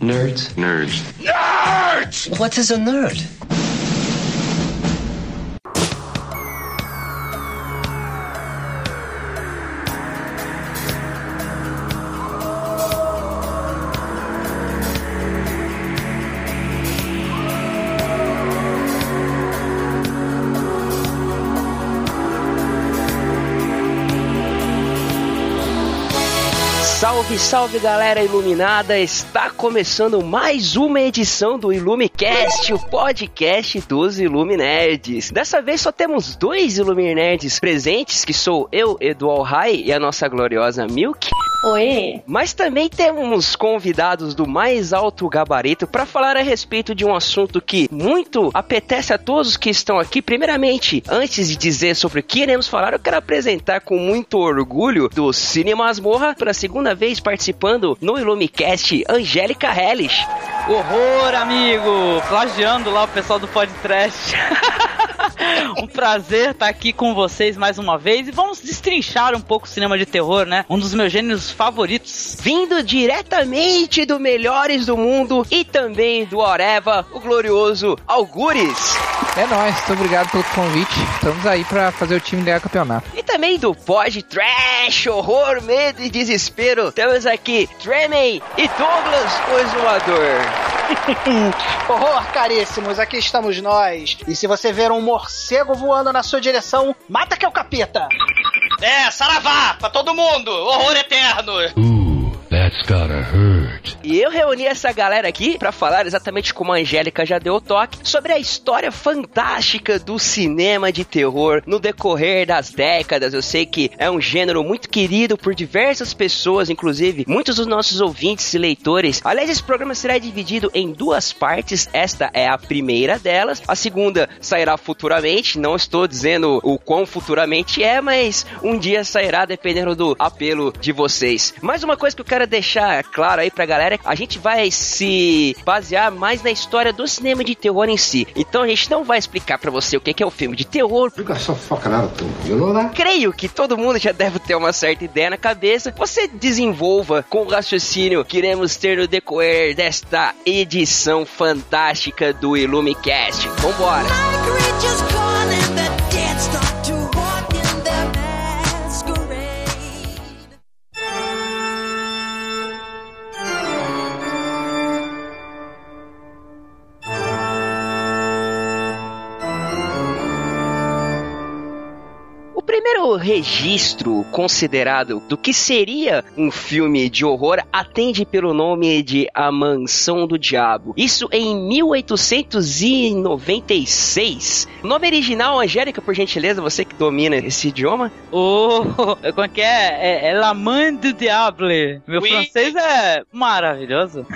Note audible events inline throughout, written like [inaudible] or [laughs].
Nerds. Nerds. Nerds! What is a nerd? Salve, salve galera iluminada! Está começando mais uma edição do Ilumicast, o podcast dos Iluminerds. Dessa vez só temos dois Iluminerds presentes, que sou eu, Edu Alhai, e a nossa gloriosa Milk. Oi! Mas também temos convidados do mais alto gabarito para falar a respeito de um assunto que muito apetece a todos que estão aqui. Primeiramente, antes de dizer sobre o que iremos falar, eu quero apresentar com muito orgulho do Cine Masmorra pela segunda vez participando no Ilumicast, Angélica Hellish. Horror, amigo! Plagiando lá o pessoal do podcast. [laughs] [laughs] um prazer estar aqui com vocês mais uma vez e vamos destrinchar um pouco o cinema de terror, né? Um dos meus gêneros favoritos. Vindo diretamente do Melhores do Mundo e também do Oreva, o glorioso Algures. É nóis, muito obrigado pelo convite. Estamos aí para fazer o time ganhar campeonato. E também do Pod Trash, Horror, Medo e Desespero. Temos aqui Tremem e Douglas, o Exumador. [laughs] Horror, caríssimos, aqui estamos nós. E se você ver um morcego voando na sua direção, mata que é o capeta! É, saravá, pra todo mundo! Horror eterno! Ooh, that's gotta hurt. E eu reuni essa galera aqui para falar exatamente como a Angélica já deu o toque sobre a história fantástica do cinema de terror no decorrer das décadas. Eu sei que é um gênero muito querido por diversas pessoas, inclusive muitos dos nossos ouvintes e leitores. Aliás, esse programa será dividido em duas partes. Esta é a primeira delas. A segunda sairá futuramente. Não estou dizendo o quão futuramente é, mas um dia sairá dependendo do apelo de vocês. Mais uma coisa que eu quero deixar claro aí pra galera, a gente vai se basear mais na história do cinema de terror em si. Então a gente não vai explicar pra você o que é o filme de terror. You know that? Creio que todo mundo já deve ter uma certa ideia na cabeça. Você desenvolva com o raciocínio que iremos ter no decorrer desta edição fantástica do Illumicast. Vambora! Registro considerado do que seria um filme de horror atende pelo nome de A Mansão do Diabo. Isso em 1896. O nome original, Angélica, por gentileza, você que domina esse idioma. Oh, [laughs] como é que é? É, é La Main du Diable. Meu Oui. francês é maravilhoso. [laughs]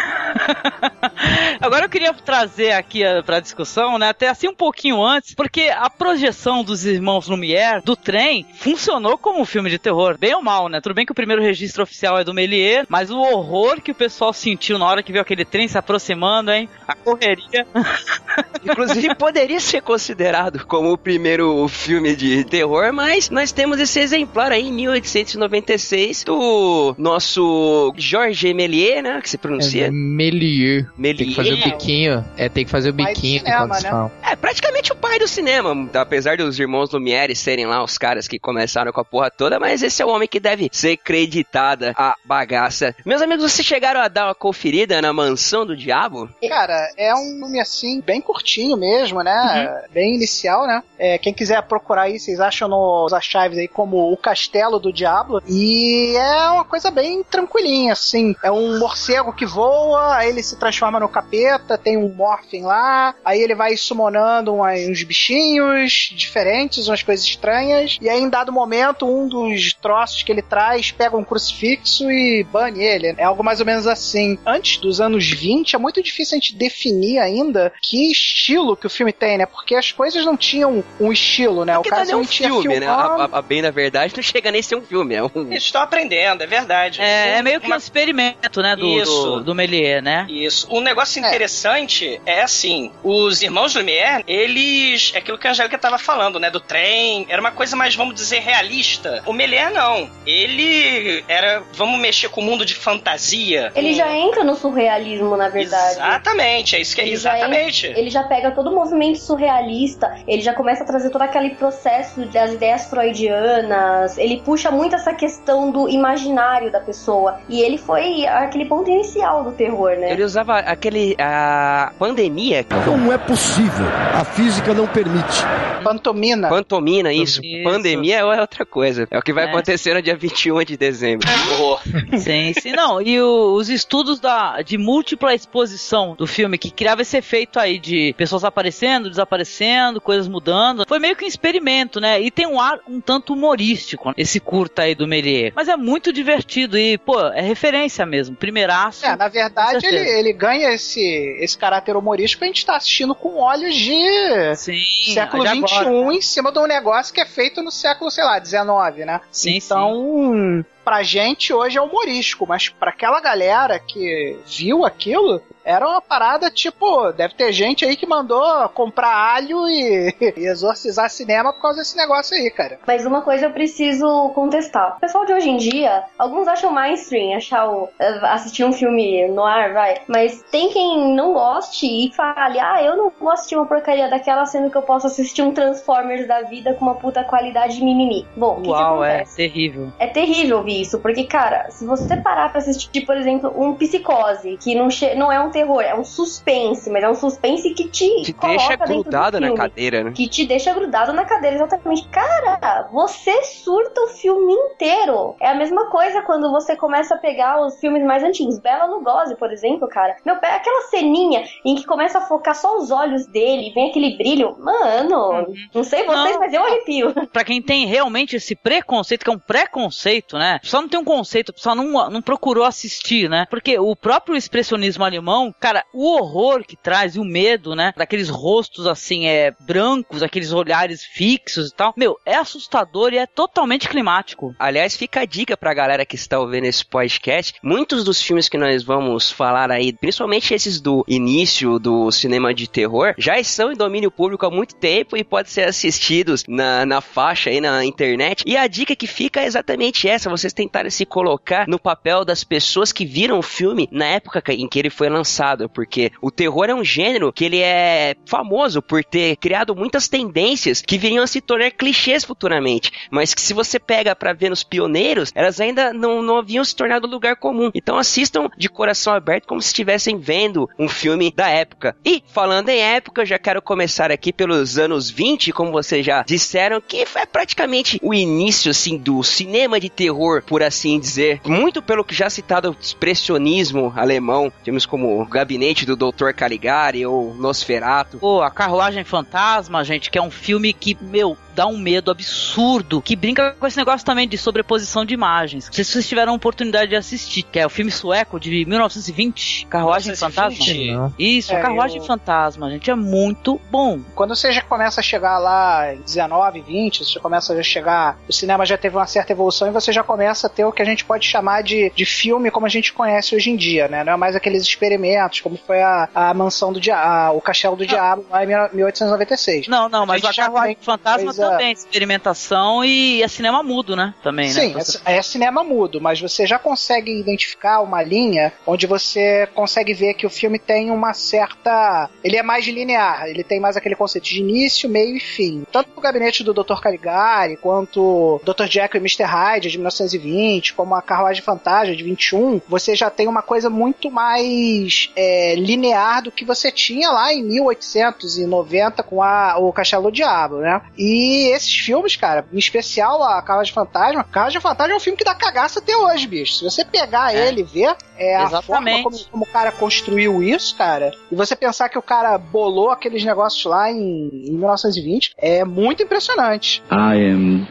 Agora eu queria trazer aqui eh, pra discussão, né, até assim um pouquinho antes, porque a projeção dos irmãos Lumière do trem funcionou como um filme de terror, bem ou mal, né? Tudo bem que o primeiro registro oficial é do Méliès, mas o horror que o pessoal sentiu na hora que viu aquele trem se aproximando, hein? A correria. [laughs] Inclusive, poderia ser considerado como o primeiro filme de terror, mas nós temos esse exemplar aí em 1896 do nosso Georges Méliès, né? Que se pronuncia. É Melier. Tem que fazer o biquinho. É, tem que fazer o biquinho cinema, quando se né? fala. É praticamente o pai do cinema, apesar dos irmãos Lumière serem lá os caras que começaram com a porra toda, mas esse é o homem que deve ser creditada a bagaça. Meus amigos, vocês chegaram a dar uma conferida na Mansão do Diabo? Cara, é um filme assim, bem curtinho mesmo, né? Bem inicial, né? É, quem quiser procurar aí, vocês acham nos archives aí como O Castelo do Diablo. E é uma coisa bem tranquilinha, assim. É um morcego que voa, aí ele se transforma no capeta, tem um Morphin lá, aí ele vai summonando uns bichinhos diferentes, umas coisas estranhas. E aí, em dado momento, um dos troços que ele traz pega um crucifixo e bane ele. É algo mais ou menos assim. Antes dos anos 20, é muito difícil a gente definir ainda que estilo que o filme tem, né? Porque as coisas não tinham um estilo, né? Porque não é um filme, né? A, a- a bem na verdade, não chega nem a ser um filme, é um... Eles estão aprendendo, é verdade. É, é meio que um Uma- experimento, né, do, Isso. do, do Méliès, né? Isso. Um negócio negócio interessante é assim: os irmãos Lumière, eles. É aquilo que a Angélica tava falando, né? Do trem. Era uma coisa mais, vamos dizer, realista. O Melier não. Ele era. Vamos mexer com o mundo de fantasia. Ele já entra no surrealismo, na verdade. Exatamente, é isso que é Ele já exatamente. entra- ele já pega todo o movimento surrealista, ele já começa a trazer todo aquele processo das ideias freudianas, ele puxa muito essa questão do imaginário da pessoa. E ele foi aquele ponto inicial do terror, né? Ele usava aquele. A pandemia, Como é possível? A física não permite. Pantomina. pantomina, isso. Isso. Pandemia é outra coisa. É o que vai É. acontecer no dia 21 de dezembro. Horror. Sim, sim, não. E o- os estudos da, de múltipla exposição do filme, que criava esse efeito aí de pessoas aparecendo, desaparecendo, coisas mudando, foi meio que um experimento, né? E tem um ar um tanto humorístico, esse curta aí do Melier. Mas é muito divertido e, pô, é referência mesmo. Primeiraço. É, na verdade, ele, ele ganha esse, esse caráter humorístico a gente tá assistindo com olhos de Sim, século XXI agora. em cima de um negócio que é feito no século, sei lá, XIX, né? Sim, então, pra gente hoje é humorístico, mas pra aquela galera que viu aquilo, era uma parada tipo, deve ter gente aí que mandou comprar alho e, [laughs] e exorcizar cinema por causa desse negócio aí, cara. Mas uma coisa eu preciso contestar. O pessoal de hoje em dia, alguns acham mainstream, achar o, eh, assistir um filme no ar, vai. Mas tem quem não goste e fale, ah, eu não vou assistir uma porcaria daquela, sendo que eu posso assistir um Transformers da vida com uma puta qualidade de mimimi. Bom, o que, que Uau, é terrível. É terrível ouvir isso, porque, cara, se você parar pra assistir, por exemplo, um Psicose, que não, não é um terror, é um suspense, mas é um suspense que te, Te coloca deixa grudado na cadeira, né? que te deixa grudado na cadeira, exatamente. Cara, você surta o filme inteiro. É a mesma coisa quando você começa a pegar os filmes mais antigos. Bela Lugosi, por exemplo, cara. Meu, pega aquela ceninha em que começa a focar só os olhos dele e vem aquele brilho. Mano, não sei vocês, Não. mas eu arrepio. Pra quem tem realmente esse preconceito, que é um preconceito, né? Só não tem um conceito, só não, não procurou assistir, né? Porque o próprio expressionismo alemão, cara, o horror que traz e o medo, né? Daqueles rostos assim, é brancos, aqueles olhares fixos e tal. Meu, é assustador e é totalmente climático. Aliás, fica a dica pra galera que está ouvindo esse podcast. Muitos dos filmes que nós vamos falar aí, principalmente esses do início do cinema de terror, já estão em domínio público há muito tempo e podem ser assistidos na, na faixa aí na internet. E a dica que fica é exatamente essa: tentarem se colocar no papel das pessoas que viram o filme na época em que ele foi lançado, porque o terror é um gênero que ele é famoso por ter criado muitas tendências que viriam a se tornar clichês futuramente, mas que se você pega pra ver nos pioneiros, elas ainda não, não haviam se tornado lugar comum. Então assistam de coração aberto como se estivessem vendo um filme da época. E falando em época, já quero começar aqui pelos anos 20, como vocês já disseram, que foi praticamente o início assim do cinema de terror, por assim dizer. Muito pelo que já citado expressionismo alemão, temos como o Gabinete do Dr. Caligari ou Nosferatu. Pô, A Carruagem Fantasma, gente, que é um filme que, meu, dá um medo absurdo, que brinca com esse negócio também de sobreposição de imagens. Não sei se vocês tiveram a oportunidade de assistir, que é o filme sueco de 1920, Carruagem 1920? Fantasma. Não. Isso, É, Carruagem eu- Fantasma, gente, é muito bom. Quando você já começa a chegar lá em 19, 20, você começa a chegar. O cinema já teve uma certa evolução e você já começa a ter o que a gente pode chamar de, de filme como a gente conhece hoje em dia, né? Não é mais aqueles experimentos, como foi a, a mansão do diabo, o castelo do diabo lá em 1896. Não, não, mas a já Carruagem Fantasma também, experimentação e é cinema mudo, né? Também, Sim, né? é, é cinema mudo, mas você já consegue identificar uma linha onde você consegue ver que o filme tem uma certa. Ele é mais linear, ele tem mais aquele conceito de início, meio e fim. Tanto o gabinete do Dr. Caligari, quanto Dr. Jekyll e Mr. Hyde de 1920, como a Carruagem Fantasma de 21, você já tem uma coisa muito mais é, linear do que você tinha lá em 1890 com a, o Castelo do Diabo, né? E esses filmes, cara, em especial a Carruagem Fantasma, Carruagem Fantasma é um filme que dá cagaça até hoje, bicho. Se você pegar É. ele e ver, é a forma Exatamente. como, como o cara construiu isso, cara, e você pensar que o cara bolou aqueles negócios lá em, em 1920, é muito impressionante. I am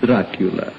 Dracula.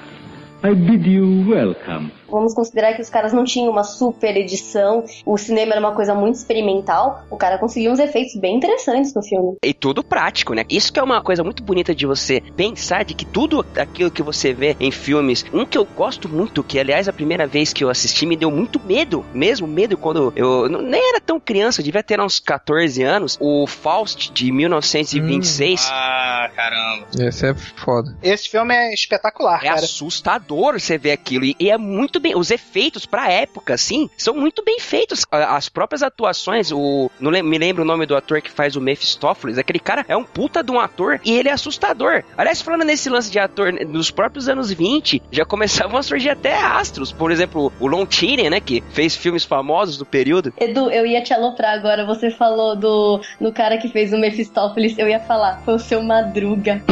I bid you welcome. Vamos considerar que os caras não tinham uma super edição, o cinema era uma coisa muito experimental, o cara conseguiu uns efeitos bem interessantes no filme. E tudo prático, né? Isso que é uma coisa muito bonita de você pensar de que tudo aquilo que você vê em filmes, um que eu gosto muito, que aliás a primeira vez que eu assisti me deu muito medo, mesmo medo quando eu nem era tão criança, eu devia ter uns 14 anos, o Faust de 1926. Hum. Ah, caramba. Esse é foda. Esse filme é espetacular, é cara. assustador você ver aquilo e, e é muito bem, os efeitos pra época, assim, são muito bem feitos. As próprias atuações, o não me lembro o nome do ator que faz o Mephistófeles, aquele cara é um puta de um ator e ele é assustador. Aliás, falando nesse lance de ator, nos próprios anos 20, já começavam a surgir até astros, por exemplo, o Lon Chaney, né, que fez filmes famosos do período. Edu, eu ia te aloprar agora, você falou do, do cara que fez o Mephistófeles, eu ia falar, foi o seu Madruga.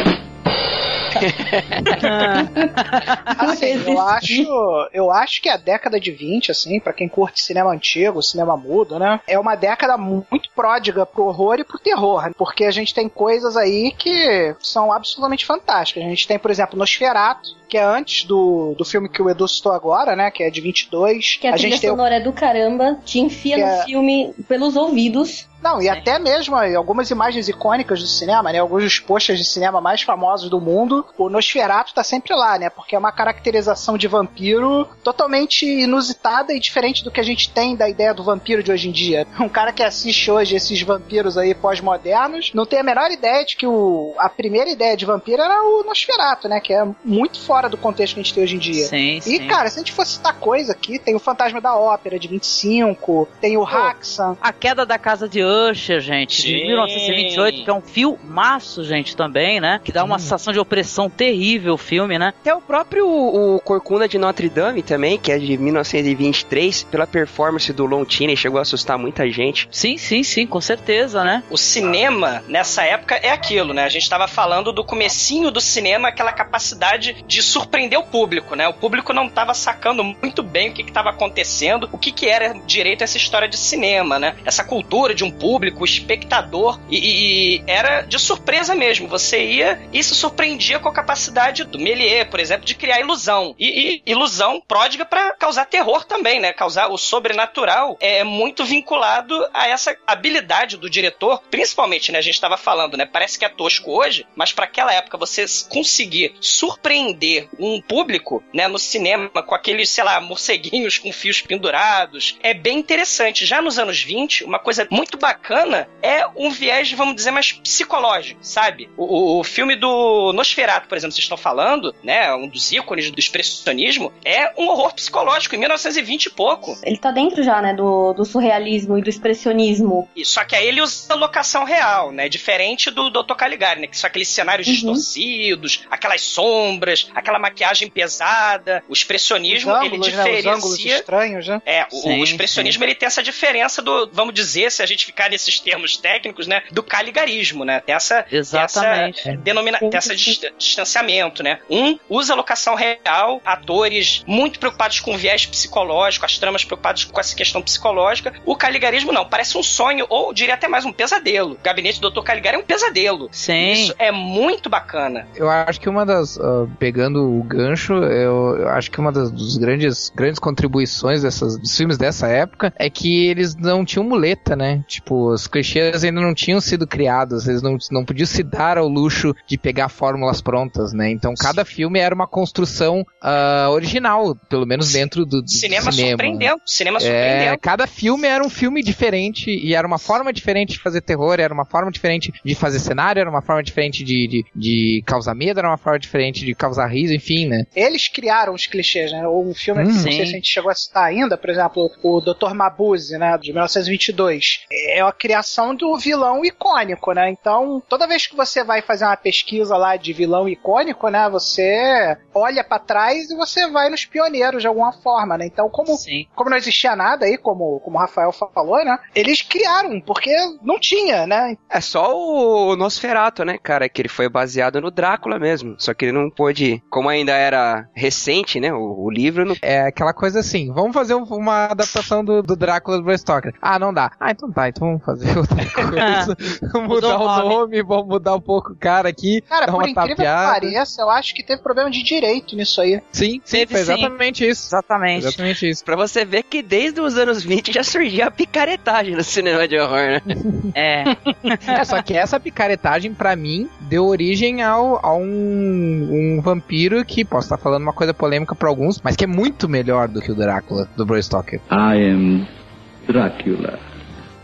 [laughs] assim, eu acho, eu acho que a década de 20, assim, para quem curte cinema antigo, cinema mudo, né, é uma década muito pródiga pro horror e pro terror, né? porque a gente tem coisas aí que são absolutamente fantásticas. A gente tem, por exemplo, Nosferatu, que é antes do, do filme que o Edu citou agora, né? Que é de 22. Que a, a trilha gente sonora tem o... é do caramba, te enfia que no é... filme pelos ouvidos. Não, e até mesmo algumas imagens icônicas do cinema, né? Alguns dos posters de cinema mais famosos do mundo, o Nosferatu tá sempre lá, né? Porque é uma caracterização de vampiro totalmente inusitada e diferente do que a gente tem da ideia do vampiro de hoje em dia. [laughs] Um cara que assiste hoje esses vampiros aí pós-modernos não tem a menor ideia de que o, a primeira ideia de vampiro era o Nosferatu, né? Que é muito fora do contexto que a gente tem hoje em dia. Sim, e, sim. cara, se a gente fosse citar coisa aqui, tem o Fantasma da Ópera de 25, tem o Haxan. A Queda da Casa de Usher, gente, sim. de 1928, que é um filmaço, gente, também, né? Que dá uma sensação de opressão terrível o filme, né? Até o próprio o Corcunda de Notre Dame também, que é de 1923, pela performance do Lon Chaney, chegou a assustar muita gente. Sim, sim, sim, com certeza, né? O cinema, nessa época, é aquilo, né? A gente tava falando do comecinho do cinema, aquela capacidade de surpreender o público, né? O público não estava sacando muito bem o que estava acontecendo, o que, que era direito essa história de cinema, né? Essa cultura de um público, espectador, e, e, era de surpresa mesmo. Você ia e se surpreendia com a capacidade do Méliès, por exemplo, de criar ilusão. E, e ilusão pródiga para causar terror também, né? Causar o sobrenatural é muito vinculado a essa habilidade do diretor, principalmente, né? A gente estava falando, né? Parece que é tosco hoje, mas para aquela época você conseguir surpreender um público, né, no cinema, com aqueles, sei lá, morceguinhos com fios pendurados. É bem interessante. Já nos anos 20, uma coisa muito bacana é um viés, vamos dizer, mais psicológico, sabe? O, o, o filme do Nosferatu, por exemplo, vocês estão falando, né, um dos ícones do expressionismo, é um horror psicológico, em 1920 e pouco. Ele tá dentro já, né, do, do surrealismo e do expressionismo. E, só que aí ele usa locação real, né, diferente do Dr. Caligari, né, que são aqueles cenários uhum. distorcidos, aquelas sombras, aquela maquiagem pesada, o expressionismo ângulos, ele diferencia. Né? Os ângulos estranhos, né? É, o, sim, o expressionismo sim. ele tem essa diferença do, vamos dizer, se a gente ficar nesses termos técnicos, né, do caligarismo, né? Tem essa, Exatamente. Tem essa, denomina, tem essa distanciamento, né? Um usa locação real, atores muito preocupados com o viés psicológico, as tramas preocupadas com essa questão psicológica. O caligarismo não, parece um sonho ou diria até mais um pesadelo. O gabinete do Dr. Caligari é um pesadelo. Sim. Isso é muito bacana. Eu acho que uma das uh, pegando o gancho, eu, eu acho que uma das grandes, grandes contribuições dessas, dos filmes dessa época é que eles não tinham muleta, né? Tipo, os clichês ainda não tinham sido criados, eles não, não podiam se dar ao luxo de pegar fórmulas prontas, né? Então cada filme era uma construção uh, original, pelo menos dentro do, do cinema. cinema. Surpreendendo, cinema surpreendendo. É, cada filme era um filme diferente e era uma forma diferente de fazer terror, era uma forma diferente de fazer cenário, era uma forma diferente de, de, de causar medo, era uma forma diferente de causar enfim, né? Eles criaram os clichês, né? Um filme, hum, não sei se a gente chegou a citar ainda, por exemplo, o Dr. Mabuse, né? De 1922. É a criação do vilão icônico, né? Então, toda vez que você vai fazer uma pesquisa lá de vilão icônico, né? Você olha para trás e você vai nos pioneiros de alguma forma, né? Então, como, como não existia nada aí, como, como o Rafael falou, né? Eles criaram, porque não tinha, né? É só o Nosferatu, né, cara? Que ele foi baseado no Drácula mesmo. Só que ele não pôde, como ainda era recente, né? O, o livro. Não... É aquela coisa assim: vamos fazer uma adaptação do, do Drácula do Bram Stoker. Ah, não dá. Ah, então tá. Então vamos fazer [laughs] outra [laughs] coisa. mudar o nome. nome, vamos mudar um pouco o cara aqui. Cara, dar por uma incrível que pareça, eu acho que teve problema de direito nisso aí. Sim, sim, Teve foi sim. exatamente isso. Exatamente. Exatamente isso. Pra você ver que desde os anos 20 já surgia a picaretagem no cinema de horror, né? [laughs] É. É, só que essa picaretagem, pra mim, deu origem ao, a um, um vampiro que, posso estar falando uma coisa polêmica pra alguns, mas que é muito melhor do que o Drácula, do Bram Stoker. I am Dracula.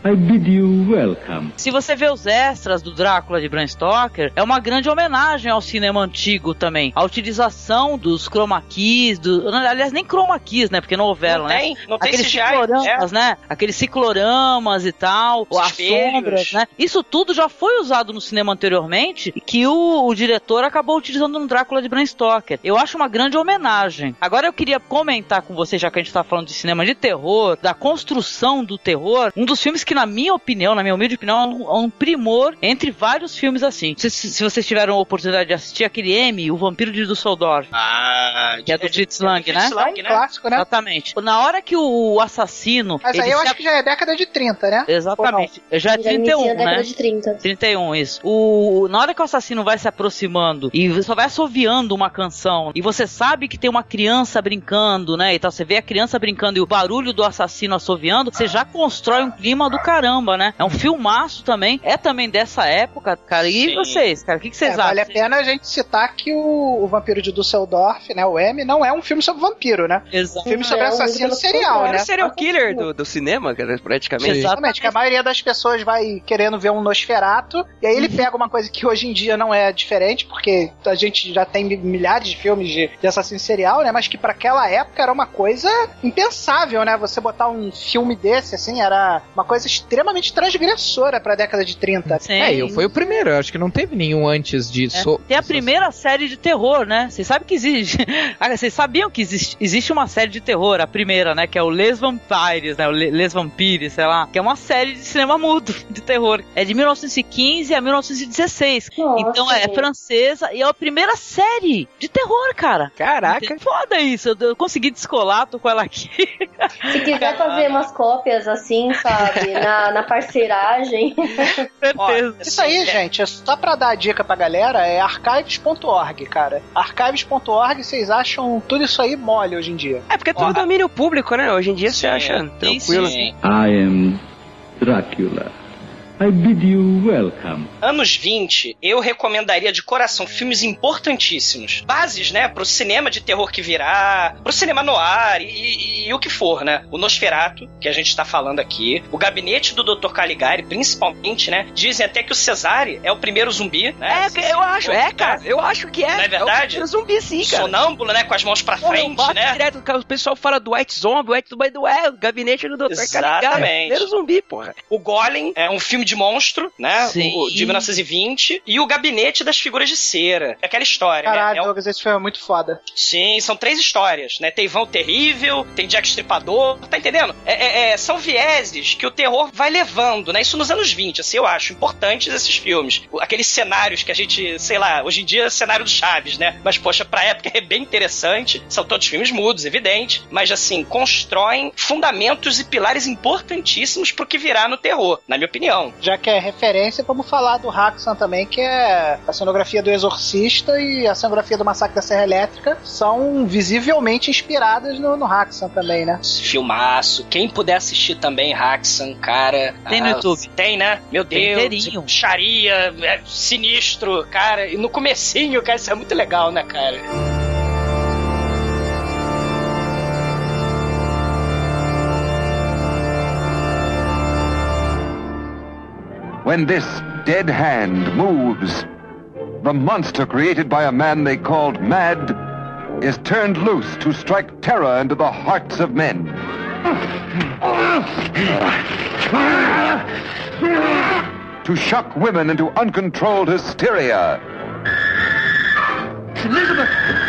I bid you welcome. Se você vê os extras do Drácula de Bram Stoker, é uma grande homenagem ao cinema antigo também. A utilização dos chroma keys, do, aliás, nem chroma keys, né? Porque não houveram, Não né? tem, não tem Aqueles CGI. cicloramas, é. né? Aqueles cicloramas e tal, Os as espelhos. sombras, né? Isso tudo já foi usado no cinema anteriormente e que o, o diretor acabou utilizando no Drácula de Bram Stoker. Eu acho uma grande homenagem. Agora eu queria comentar com você, já que a gente tá falando de cinema de terror, da construção do terror, um dos filmes que, na minha opinião, na minha humilde opinião, é um, é um primor entre vários filmes assim. Se, se, vocês tiveram a oportunidade de assistir aquele M, O Vampiro de Dusseldorf, Ah, que é do Fritz Lang, né? É Lang, um clássico, né? Exatamente. Na hora que o assassino. Mas ele aí eu acho que já é década de 30, né? Exatamente. Já é Já inicia 31, a década né? de 30. 31, isso. O, na hora que o assassino vai se aproximando e só vai assoviando uma canção, e você sabe que tem uma criança brincando, né? E tal, você vê a criança brincando e o barulho do assassino assoviando, você já constrói um clima do caramba, né? É um filmaço também. É também dessa época, cara. E Sim. vocês, cara? O que, que vocês É, acham? vale a pena a gente citar que o, o Vampiro de Dusseldorf, né, o M, não é um filme sobre vampiro, né? Exato. Filme sobre É, um assassino livro serial, né? o serial killer do, do cinema, cara, praticamente. Sim. Exatamente, que a maioria das pessoas vai querendo ver um Nosferato, e aí ele pega uma coisa que hoje em dia não é diferente, porque a gente já tem milhares de filmes de, de assassino serial, né? Mas que para aquela época era uma coisa impensável, né? Você botar um filme desse, assim, era uma coisa extremamente transgressora pra década de 30. Sim. É, eu foi o primeiro, eu acho que não teve nenhum antes É. disso. Tem a primeira série de terror, né? Vocês sabem que existe. [laughs] Ah, Vocês sabiam que existe, existe uma série de terror, a primeira, né? Que é o Les Vampires, né? O Le- Les Vampires, sei lá. Que é uma série de cinema mudo [laughs] de terror. É de 1915 a 1916. Nossa, então é gente. francesa e é a primeira série de terror, cara. Caraca. Foda isso. Eu, eu consegui descolar, tô com ela aqui. Se quiser fazer umas cópias assim, sabe, na, na parceiragem. [laughs] Certeza. Isso aí, gente, é só pra dar a dica pra galera, é archives.org, cara. Archives.org, vocês acham tudo isso aí mole hoje em dia. É porque é tudo domínio público, né? Hoje em dia você acha tranquilo. Sim. I am Dracula. I bid you welcome. Anos 20, eu recomendaria de coração filmes importantíssimos. Bases, né, pro cinema de terror que virá, pro cinema noir e, e- e o que for, né? O Nosferatu, que a gente tá falando aqui, o gabinete do Dr. Caligari, principalmente, né? Dizem até que o Cesare é o primeiro zumbi, né? É, eu acho, é, cara. Eu acho que é. Não é verdade? É o primeiro zumbi, sim, cara. Sonâmbulo, né? Com as mãos pra eu frente, né? direto, cara, o pessoal fala do White Zombie, White Zombie do é, o gabinete do Dr. Caligari. Exatamente. Primeiro zumbi, porra. O Golem é um filme de monstro, né? Sim. O, de 1920. E o Gabinete das Figuras de Cera. É aquela história, Caralho, né? É Douglas, esse filme é muito foda. Sim, são três histórias, né? Tem Vão Terrível, tem Jack Stripador, tá entendendo? É, é- é- são vieses que o terror vai levando, né? Isso nos anos 20, assim, eu acho importantes esses filmes. Aqueles cenários que a gente, sei lá, hoje em dia é cenário do Chaves, né? Mas, poxa, pra época é bem interessante. São todos filmes mudos, evidente. Mas, assim, constroem fundamentos e pilares importantíssimos pro que virá no terror, na minha opinião. Já que é referência, vamos falar do Haxan também, que é a cenografia do Exorcista e a cenografia do Massacre da Serra Elétrica são visivelmente inspiradas no, no Haxan também, né? Filmaço. Quem puder assistir também, Haxan, cara. Tem no ah, YouTube. Tem, né? Meu Tem Deus. inteirinho. Charia, é sinistro, cara. E no comecinho, cara, isso é muito legal, né, cara? When this dead hand moves, the monster created by a man they called Mad is turned loose to strike terror into the hearts of men. To shock women into uncontrolled hysteria. E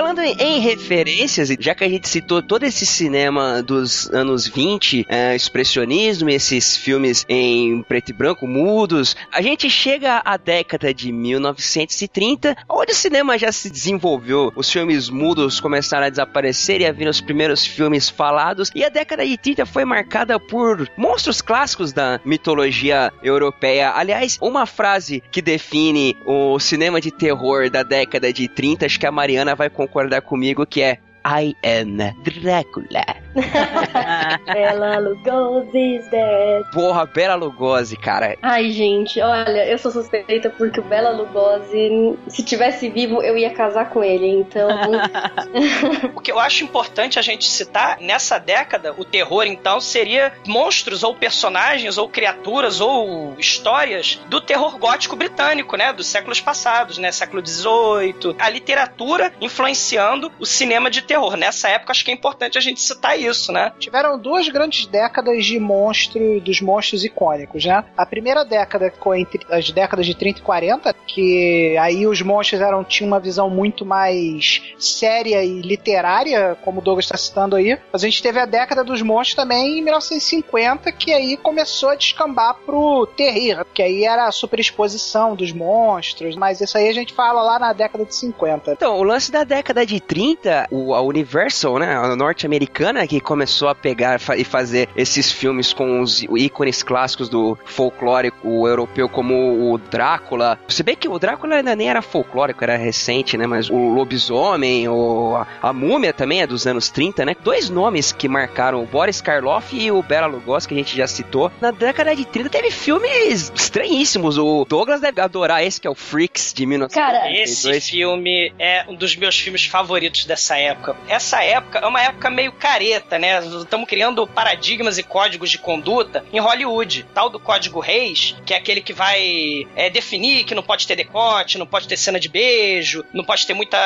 falando em, em referências, já que a gente citou todo esse cinema dos anos 20, é, expressionismo, esses filmes em preto e branco, mudos, a gente chega à década de 1930, onde o cinema já se desenvolveu, os filmes mudos começaram a desaparecer e a vir os primeiros filmes falados, e a década de 30 foi marcada por monstros clássicos da mitologia europeia. Aliás, uma frase que define o cinema de terror da década de 30, acho que a Mariana vai concordar comigo, que é I am Drácula. [laughs] Bela Lugosi is dead. Porra, Bela Lugosi, cara. Ai, gente, olha, eu sou suspeita porque o Bela Lugosi, se tivesse vivo, eu ia casar com ele, então. [laughs] o que eu acho importante a gente citar, nessa década, o terror, então, seria monstros ou personagens ou criaturas ou histórias do terror gótico britânico, né? Dos séculos passados, né? Século XVIII. A literatura influenciando o cinema de terror. Nessa época, acho que é importante a gente citar isso, né? Tiveram duas grandes décadas de monstro, dos monstros icônicos, né? A primeira década ficou entre as décadas de 30 e 40, que aí os monstros eram, tinham uma visão muito mais séria e literária, como o Douglas está citando aí. Mas a gente teve a década dos monstros também em 1950, que aí começou a descambar pro terrir, que aí era a superexposição dos monstros, mas isso aí a gente fala lá na década de 50. Então, o lance da década de 30, o a Universal, né, a norte-americana, que começou a pegar e fazer esses filmes com os ícones clássicos do folclórico europeu, como o Drácula. Você vê que o Drácula ainda nem era folclórico, era recente, né? Mas o lobisomem, o, a, a múmia também é dos anos 30, né? Dois nomes que marcaram o Boris Karloff e o Bela Lugosi, que a gente já citou. Na década de 30 teve filmes estranhíssimos. O Douglas deve adorar esse, que é o Freaks, de 1992. Cara, esse filme é um dos meus filmes favoritos dessa época época. Essa época é uma época meio careta, né? Estamos criando paradigmas e códigos de conduta em Hollywood. Tal do Código Reis, que é aquele que vai é, definir que não pode ter decote, não pode ter cena de beijo, não pode ter muita.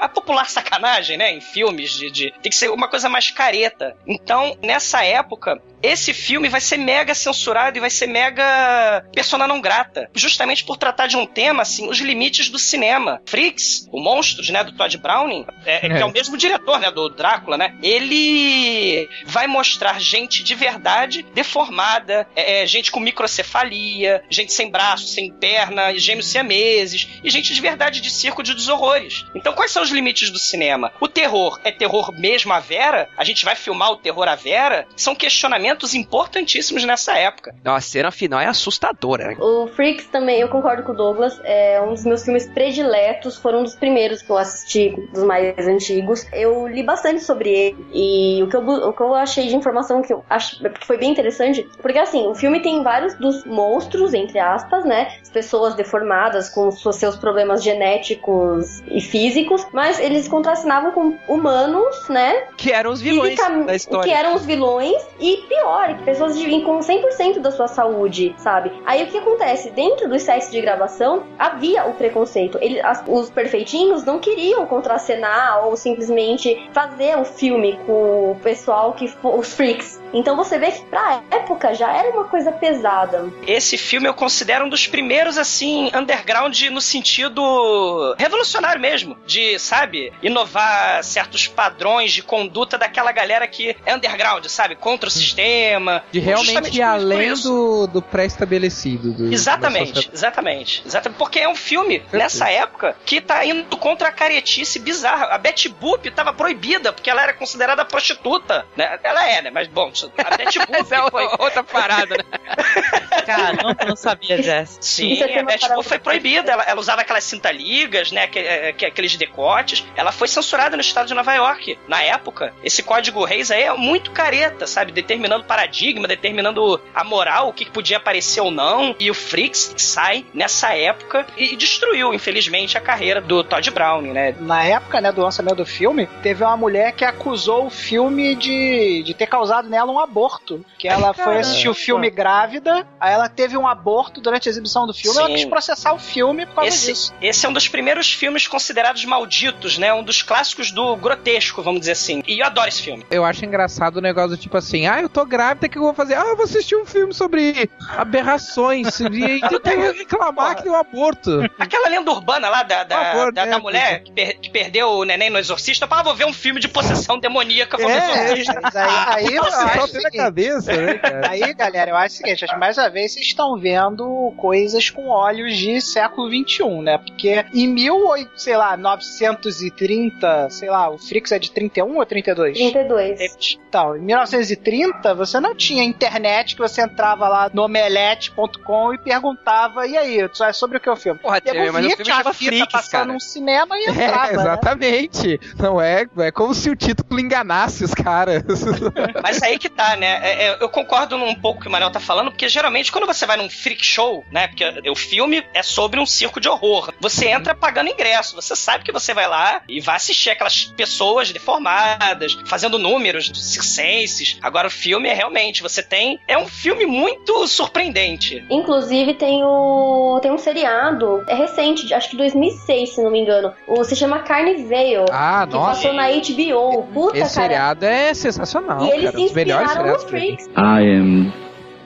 a popular sacanagem, né? Em filmes de. de... Tem que ser uma coisa mais careta. Então, nessa época, esse filme vai ser mega censurado e vai ser mega persona não grata, justamente por tratar de um tema assim, os limites do cinema. Freaks, o Monstros, né, do Todd Browning, é, é. que é o mesmo diretor, né, do Drácula, né? Ele vai mostrar gente de verdade deformada, é, é gente com microcefalia, gente sem braço, sem perna, gêmeos siameses e gente de verdade de circo de dos horrores. Então, quais são os limites do cinema? O terror é terror mesmo à vera? A gente vai filmar o terror à vera? São questionamentos importantíssimos nessa época. A cena final é assustadora. Né? O Freaks também, eu concordo com o Douglas, é um dos meus filmes prediletos, foram um dos primeiros que eu assisti, dos mais antigos. Eu li bastante sobre ele e o que eu, o que eu achei de informação que eu acho que foi bem interessante, porque assim, o filme tem vários dos monstros, entre aspas, né? As pessoas deformadas com seus problemas genéticos e físicos, mas eles contracenavam com humanos, né? Que eram os vilões da história. Que eram os vilões e pior, que pessoas vivem com 100% da sua saúde, sabe? Aí o que acontece? Dentro dos sets de gravação, havia o preconceito. Ele, as, os perfeitinhos não queriam contracenar ou simplesmente fazer o um filme com o pessoal que os freaks. Então você vê que pra época já era uma coisa pesada. Esse filme eu considero um dos primeiros, assim, underground no sentido revolucionário mesmo. De, sabe, inovar certos padrões de conduta daquela galera que é underground, sabe? Contra o sistema. De realmente ir além do, do pré-estabelecido. Exatamente, exatamente, exatamente. Porque é um filme, Perfeito. nessa época, que tá indo contra a caretice bizarra. A Betty Boop tava proibida, porque ela era considerada prostituta. Né? Ela é, né? Mas, bom, a Boop é foi... outra parada, né? [laughs] Caramba, não sabia, Jess. Sim, a Betty Boop foi proibida. Ela, ela usava aquelas cinta-ligas, né? Aqueles decotes. Ela foi censurada no estado de Nova York, na época. Esse código Reis aí é muito careta, sabe? Determinando paradigma, determinando a moral, o que podia aparecer ou não. E o Freaks sai nessa época e destruiu, infelizmente, a carreira do Todd Brown, né? Na época, né, do lançamento do filme, teve uma mulher que acusou o filme de, de ter causado nela ela um aborto. Que ela foi assistir o filme grávida, aí ela teve um aborto durante a exibição do filme, ela Sim. quis processar o filme por causa Esse, disso. esse é um dos primeiros filmes considerados malditos, né? Um dos clássicos do grotesco, vamos dizer assim. E eu adoro esse filme. Eu acho engraçado o negócio do tipo assim, ah, eu tô grávida, o que eu vou fazer? Ah, eu vou assistir um filme sobre aberrações. e aí tu tem que reclamar que deu aborto. Aquela lenda urbana lá da, da, favor, da, né, da mulher que, per- que perdeu o neném no exorcista, ah, vou ver um filme de possessão demoníaca, vou É, exorcista. mas aí, aí eu [laughs] Só na seguinte, cabeça, né, [laughs] cara? Aí, galera, eu acho o seguinte, acho que mais uma vez vocês estão vendo coisas com olhos de século XXI, né? Porque em 1800, sei lá, 930, sei lá, o Frix é de 31 ou 32? 32. Então, em 1930, você não tinha internet que você entrava lá no omelete.com e perguntava, e aí, é sobre o que é o filme? Porra, Devolvia, mas o filme tinha fita Freaks, passando cara. num cinema e [laughs] entrava, É, né? exatamente. Não é, é como se o título enganasse os caras. [laughs] Mas aí que tá, né? É, é, eu concordo um pouco com o que o Manel tá falando, porque geralmente quando você vai num freak show, né? Porque o filme é sobre um circo de horror. Você entra pagando ingresso, você sabe que você vai lá e vai assistir aquelas pessoas deformadas, fazendo números circenses. Agora o filme é realmente, você tem. É um filme muito surpreendente. Inclusive tem o tem um seriado, é recente, acho que 2006, se não me engano. O se chama Carnival, Ah, que nossa. passou na HBO. Puta, Esse cara. seriado é sensacional, E eles cara. se Os seriados. Freaks. I am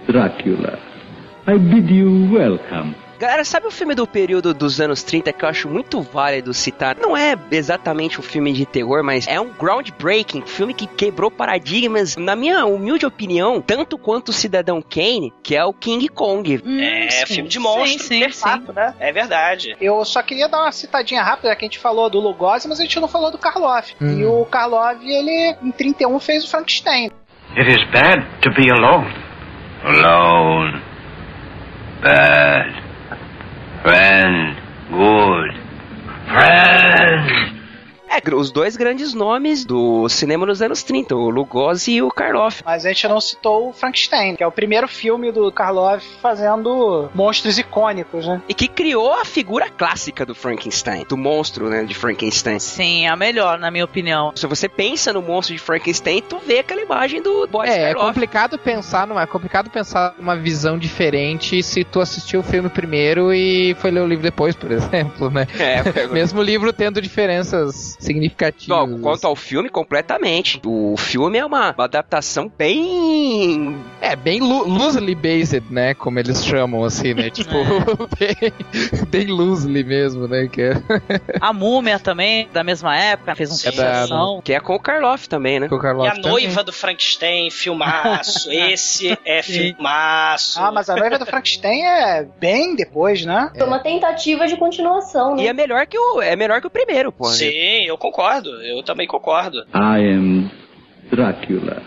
Dracula. I bid you welcome. Galera, sabe o filme do período dos anos 30 que eu acho muito válido citar? Não é exatamente um filme de terror, mas é um groundbreaking, filme que quebrou paradigmas, na minha humilde opinião, tanto quanto o Cidadão Kane, que é o King Kong. É, sim. filme de monstro, Sim, sim, fato, né? É verdade. Eu só queria dar uma citadinha rápida, que a gente falou do Lugosi, mas a gente não falou do Karloff. Hum. E o Karloff, ele, em 31, fez o Frankenstein. It is bad to be alone. Alone. Bad. Friend. Good. Friend. É, os dois grandes nomes do cinema nos anos 30, o Lugosi e o Karloff. Mas a gente não citou o Frankenstein, que é o primeiro filme do Karloff fazendo monstros icônicos, né? E que criou a figura clássica do Frankenstein, do monstro, né, de Frankenstein. Sim, a melhor, na minha opinião. Se você pensa no monstro de Frankenstein, tu vê aquela imagem do Boris É, é Karloff. complicado pensar numa, é complicado pensar numa visão diferente se tu assistiu o filme primeiro e foi ler o livro depois, por [laughs] exemplo, né? É, Mesmo o livro tendo diferenças significativas. Não, quanto ao filme, completamente. O filme é uma, uma adaptação bem. É, bem lo- loosely based, né? Como eles chamam, assim, né? [laughs] Tipo, [laughs] bem, bem loosely mesmo, né? Que é A Múmia também, da mesma época, fez um É sucessão. Que é com o Karloff também, né? com o E Karloff a noiva do Frankenstein, filmaço. [laughs] Esse é filmaço. Ah, mas a noiva do Frankenstein é bem depois, né? Foi uma tentativa de continuação, né? E é melhor que o, é melhor que o primeiro, pô. né? Sim, eu concordo. Eu também concordo. I am Dracula.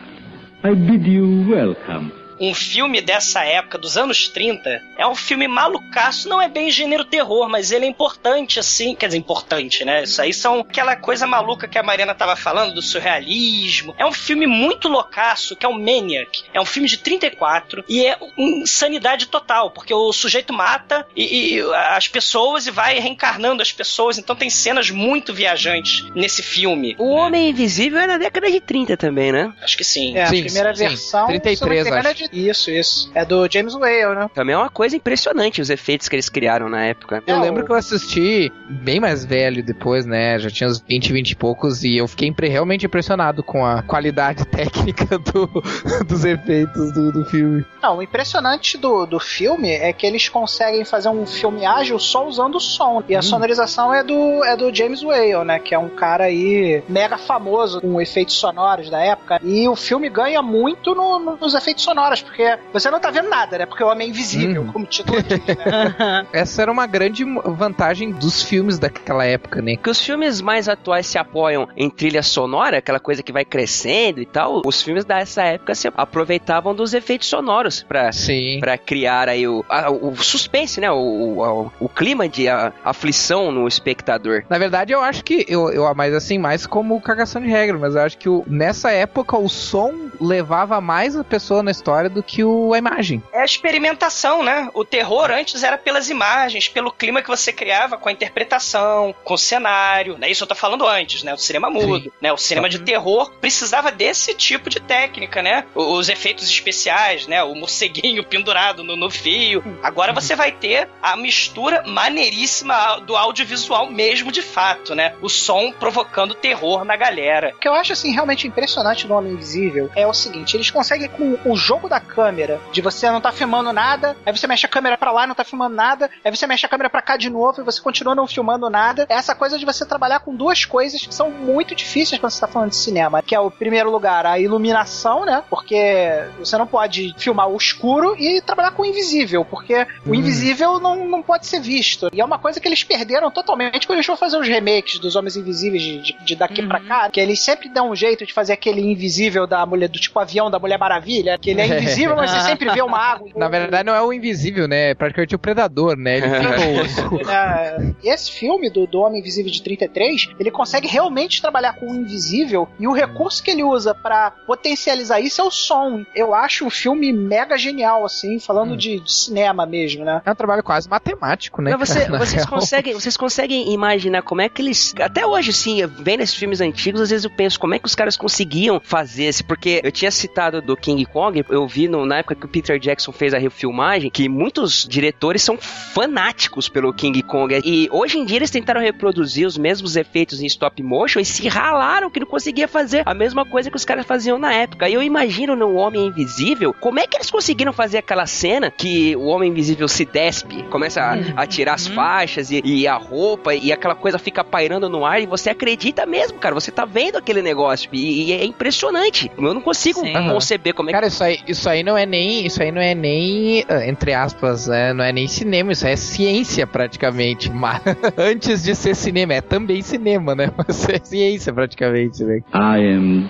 I bid you welcome. Um filme dessa época, dos anos 30, é um filme malucaço. Não é bem gênero terror, mas ele é importante, assim. Quer dizer, importante, né? Isso aí são aquela coisa maluca que a Mariana tava falando, do surrealismo. É um filme muito loucaço, que é o Maniac. É um filme de 34 e é insanidade total, porque o sujeito mata e, e as pessoas e vai reencarnando as pessoas. Então tem cenas muito viajantes nesse filme. O Homem Invisível é na década de 30 também, né? Acho que sim. É, a Sim, primeira sim. versão. 33, se eu não me engano, é acho. De... Isso, isso. É do James Whale, né? Também é uma coisa impressionante os efeitos que eles criaram na época. Eu É, lembro o- que eu assisti bem mais velho depois, né? Já tinha uns 20, 20 e poucos, e eu fiquei impre- realmente impressionado com a qualidade [laughs] técnica do- dos efeitos do, do filme. Não, o impressionante do, do filme é que eles conseguem fazer um filme ágil só usando o som. E a sonorização é do, é do James Whale, né? Que é um cara aí mega famoso com efeitos sonoros da época. E o filme ganha muito no- nos efeitos sonoros, porque você não tá vendo nada, né? Porque o homem é invisível, Hum. como título né? [laughs] Essa era uma grande vantagem dos filmes daquela época, né? Que os filmes mais atuais se apoiam em trilha sonora, aquela coisa que vai crescendo e tal. Os filmes dessa época se aproveitavam dos efeitos sonoros pra, Sim. pra criar aí o, a- o suspense, né? O, o, o clima de a- aflição no espectador. Na verdade, eu acho que eu, eu mais assim, mais como cagação de regra, mas eu acho que o- nessa época o som levava mais a pessoa na história do que o, a imagem. É a experimentação, né? O terror antes era pelas imagens, pelo clima que você criava com a interpretação, com o cenário, né? Isso eu tô falando antes, né? O cinema mudo, né? O cinema de terror precisava desse tipo de técnica, né? Os efeitos especiais, né? O morceguinho [laughs] pendurado no, no fio. Agora você vai ter a mistura maneiríssima do audiovisual mesmo de fato, né? O som provocando terror na galera. O que eu acho, assim, realmente impressionante no Homem Invisível é o seguinte, eles conseguem com o jogo da câmera, de você não tá filmando nada, aí você mexe a câmera para lá e não tá filmando nada, aí você mexe a câmera para cá de novo e você continua não filmando nada. É essa coisa de você trabalhar com duas coisas que são muito difíceis quando você tá falando de cinema, que é o primeiro lugar, a iluminação, né? Porque você não pode filmar o escuro e trabalhar com o invisível, porque o Hum. invisível não, não pode ser visto. E é uma coisa que eles perderam totalmente quando eles vão fazer os remakes dos Homens Invisíveis de, de- de daqui pra cá, que eles sempre dão um jeito de fazer aquele invisível da mulher, do tipo avião da Mulher Maravilha, que ele é [laughs] invisível, mas você sempre vê uma água. Na verdade, não é o invisível, né? É praticamente o predador, né? Ele fica É, e [laughs] esse filme do, do Homem Invisível de 33, ele consegue realmente trabalhar com o invisível e o recurso que ele usa pra potencializar isso é o som. Eu acho um filme mega genial, assim, falando de, de cinema mesmo, né? É um trabalho quase matemático, né? Mas você- vocês, real. conseguem, vocês conseguem imaginar como é que eles. Até hoje, sim, vendo esses filmes antigos, às vezes eu penso como é que os caras conseguiam fazer esse. Porque eu tinha citado do King Kong, eu vi no- na época que o Peter Jackson fez a refilmagem, que muitos diretores são fanáticos pelo King Kong. E hoje em dia eles tentaram reproduzir os mesmos efeitos em stop motion e se ralaram que não conseguia fazer a mesma coisa que os caras faziam na época. E eu imagino no Homem Invisível, como é que eles conseguiram fazer aquela cena que o Homem Invisível se despe, começa a, a tirar as faixas e, e a roupa e aquela coisa fica pairando no ar e você acredita mesmo, cara. Você tá vendo aquele negócio e, e é impressionante. Eu não consigo Aham. conceber como é Cara, que. isso aí, isso aí não é nem. Isso aí não é nem. ah, Entre aspas, né, não é nem cinema, isso é ciência praticamente. [laughs] Mas antes de ser cinema, é também cinema, né? [laughs] Mas é ciência praticamente, né? I am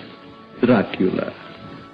Dracula.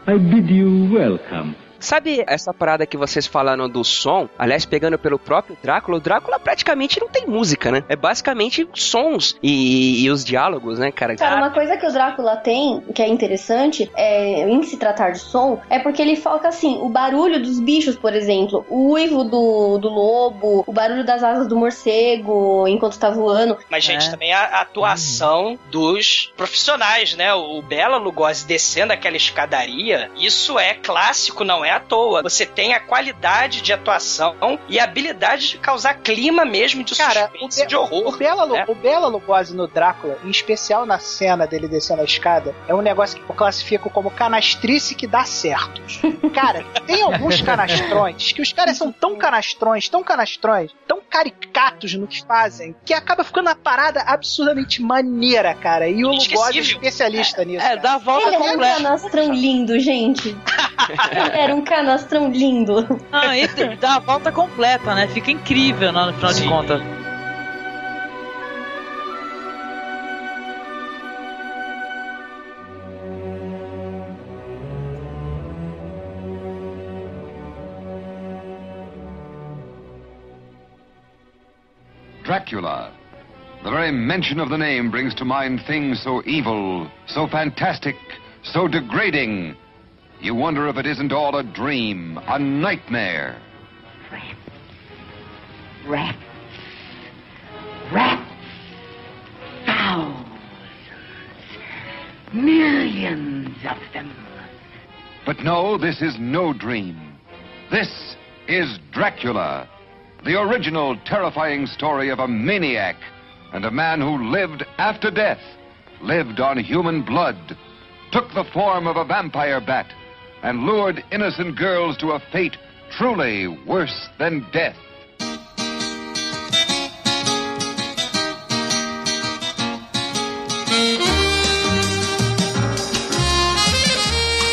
I bid you welcome. Sabe essa parada que vocês falaram do som? Aliás, pegando pelo próprio Drácula, o Drácula praticamente não tem música, né? É basicamente sons e, e os diálogos, né, cara? Cara, uma coisa que o Drácula tem, que é interessante, é, em se tratar de som, é porque ele foca assim, o barulho dos bichos, por exemplo, o uivo do, do lobo, o barulho das asas do morcego enquanto tá voando. Mas, gente, também a atuação dos profissionais, né? O Bela Lugosi descendo aquela escadaria, isso é clássico, não é à toa. Você tem a qualidade de atuação e a habilidade de causar clima mesmo de Cara, suspense, de horror. O Bela, né? o Bela Lugosi no Drácula, em especial na cena dele descendo a escada, é um negócio que eu classifico como canastrice que dá certo. [laughs] Cara, tem alguns canastrões que os caras são tão canastrões, tão canastrões, tão caricatos no que fazem, que acaba ficando uma parada absurdamente maneira, cara. E o Lugosi é especialista nisso. É, dá a volta Ele [laughs] era um completa. canastrão lindo, gente. Ele era um canastrão lindo. Ah, e dá a volta completa, né? Fica incrível né, no final de contas. Dracula. The very mention of the name brings to mind things so evil, so fantastic, so degrading. You wonder if it isn't all a dream, a nightmare. Rats. Rats. Rats. Thousands. Millions of them. But no, this is no dream. This is Dracula, the original terrifying story of a maniac and a man who lived after death, lived on human blood, took the form of a vampire bat, and lured innocent girls to a fate truly worse than death.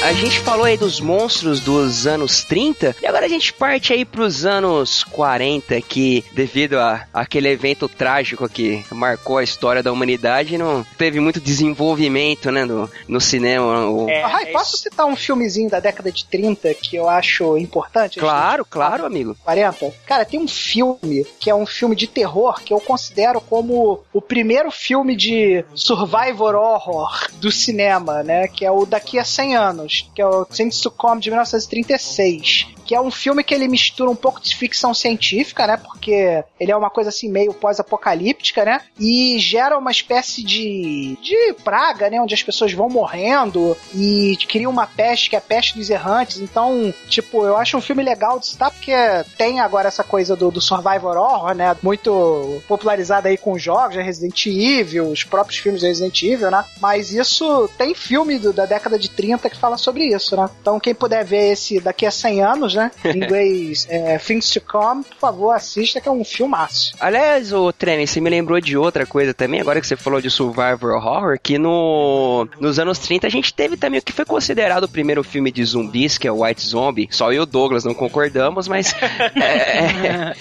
A gente falou aí dos monstros dos anos 30 e agora a gente parte aí pros anos 40 que devido a aquele evento trágico que marcou a história da humanidade não teve muito desenvolvimento, né, no, no cinema. O... É, Rai, posso citar um filmezinho da década de 30 que eu acho importante? Claro, claro, amigo. 40? Cara, tem um filme que é um filme de terror que eu considero como o primeiro filme de survivor horror do cinema, né? Que é o Daqui a 100 Anos. Que é o Things to Come de 1936, que é um filme que ele mistura um pouco de ficção científica, né? Porque ele é uma coisa assim meio pós-apocalíptica, né? E gera uma espécie de, de praga, né? Onde as pessoas vão morrendo e cria uma peste que é a peste dos errantes. Então, tipo, eu acho um filme legal de citar porque tem agora essa coisa do, do survival horror, né? Muito popularizada aí com os jogos, né? Resident Evil, os próprios filmes de Resident Evil, né? Mas isso tem filme do, da década de 30 que fala sobre isso, né? Então quem puder ver esse daqui a 100 anos, né? Em [laughs] inglês, é, Things to Come, por favor, assista que é um filmaço. Aliás, o Treme, você me lembrou de outra coisa também, agora que você falou de survival horror, que no, nos anos 30 a gente teve também o que foi considerado o primeiro filme de zumbis, que é o White Zombie. Só eu e o Douglas não concordamos, mas... [laughs] é,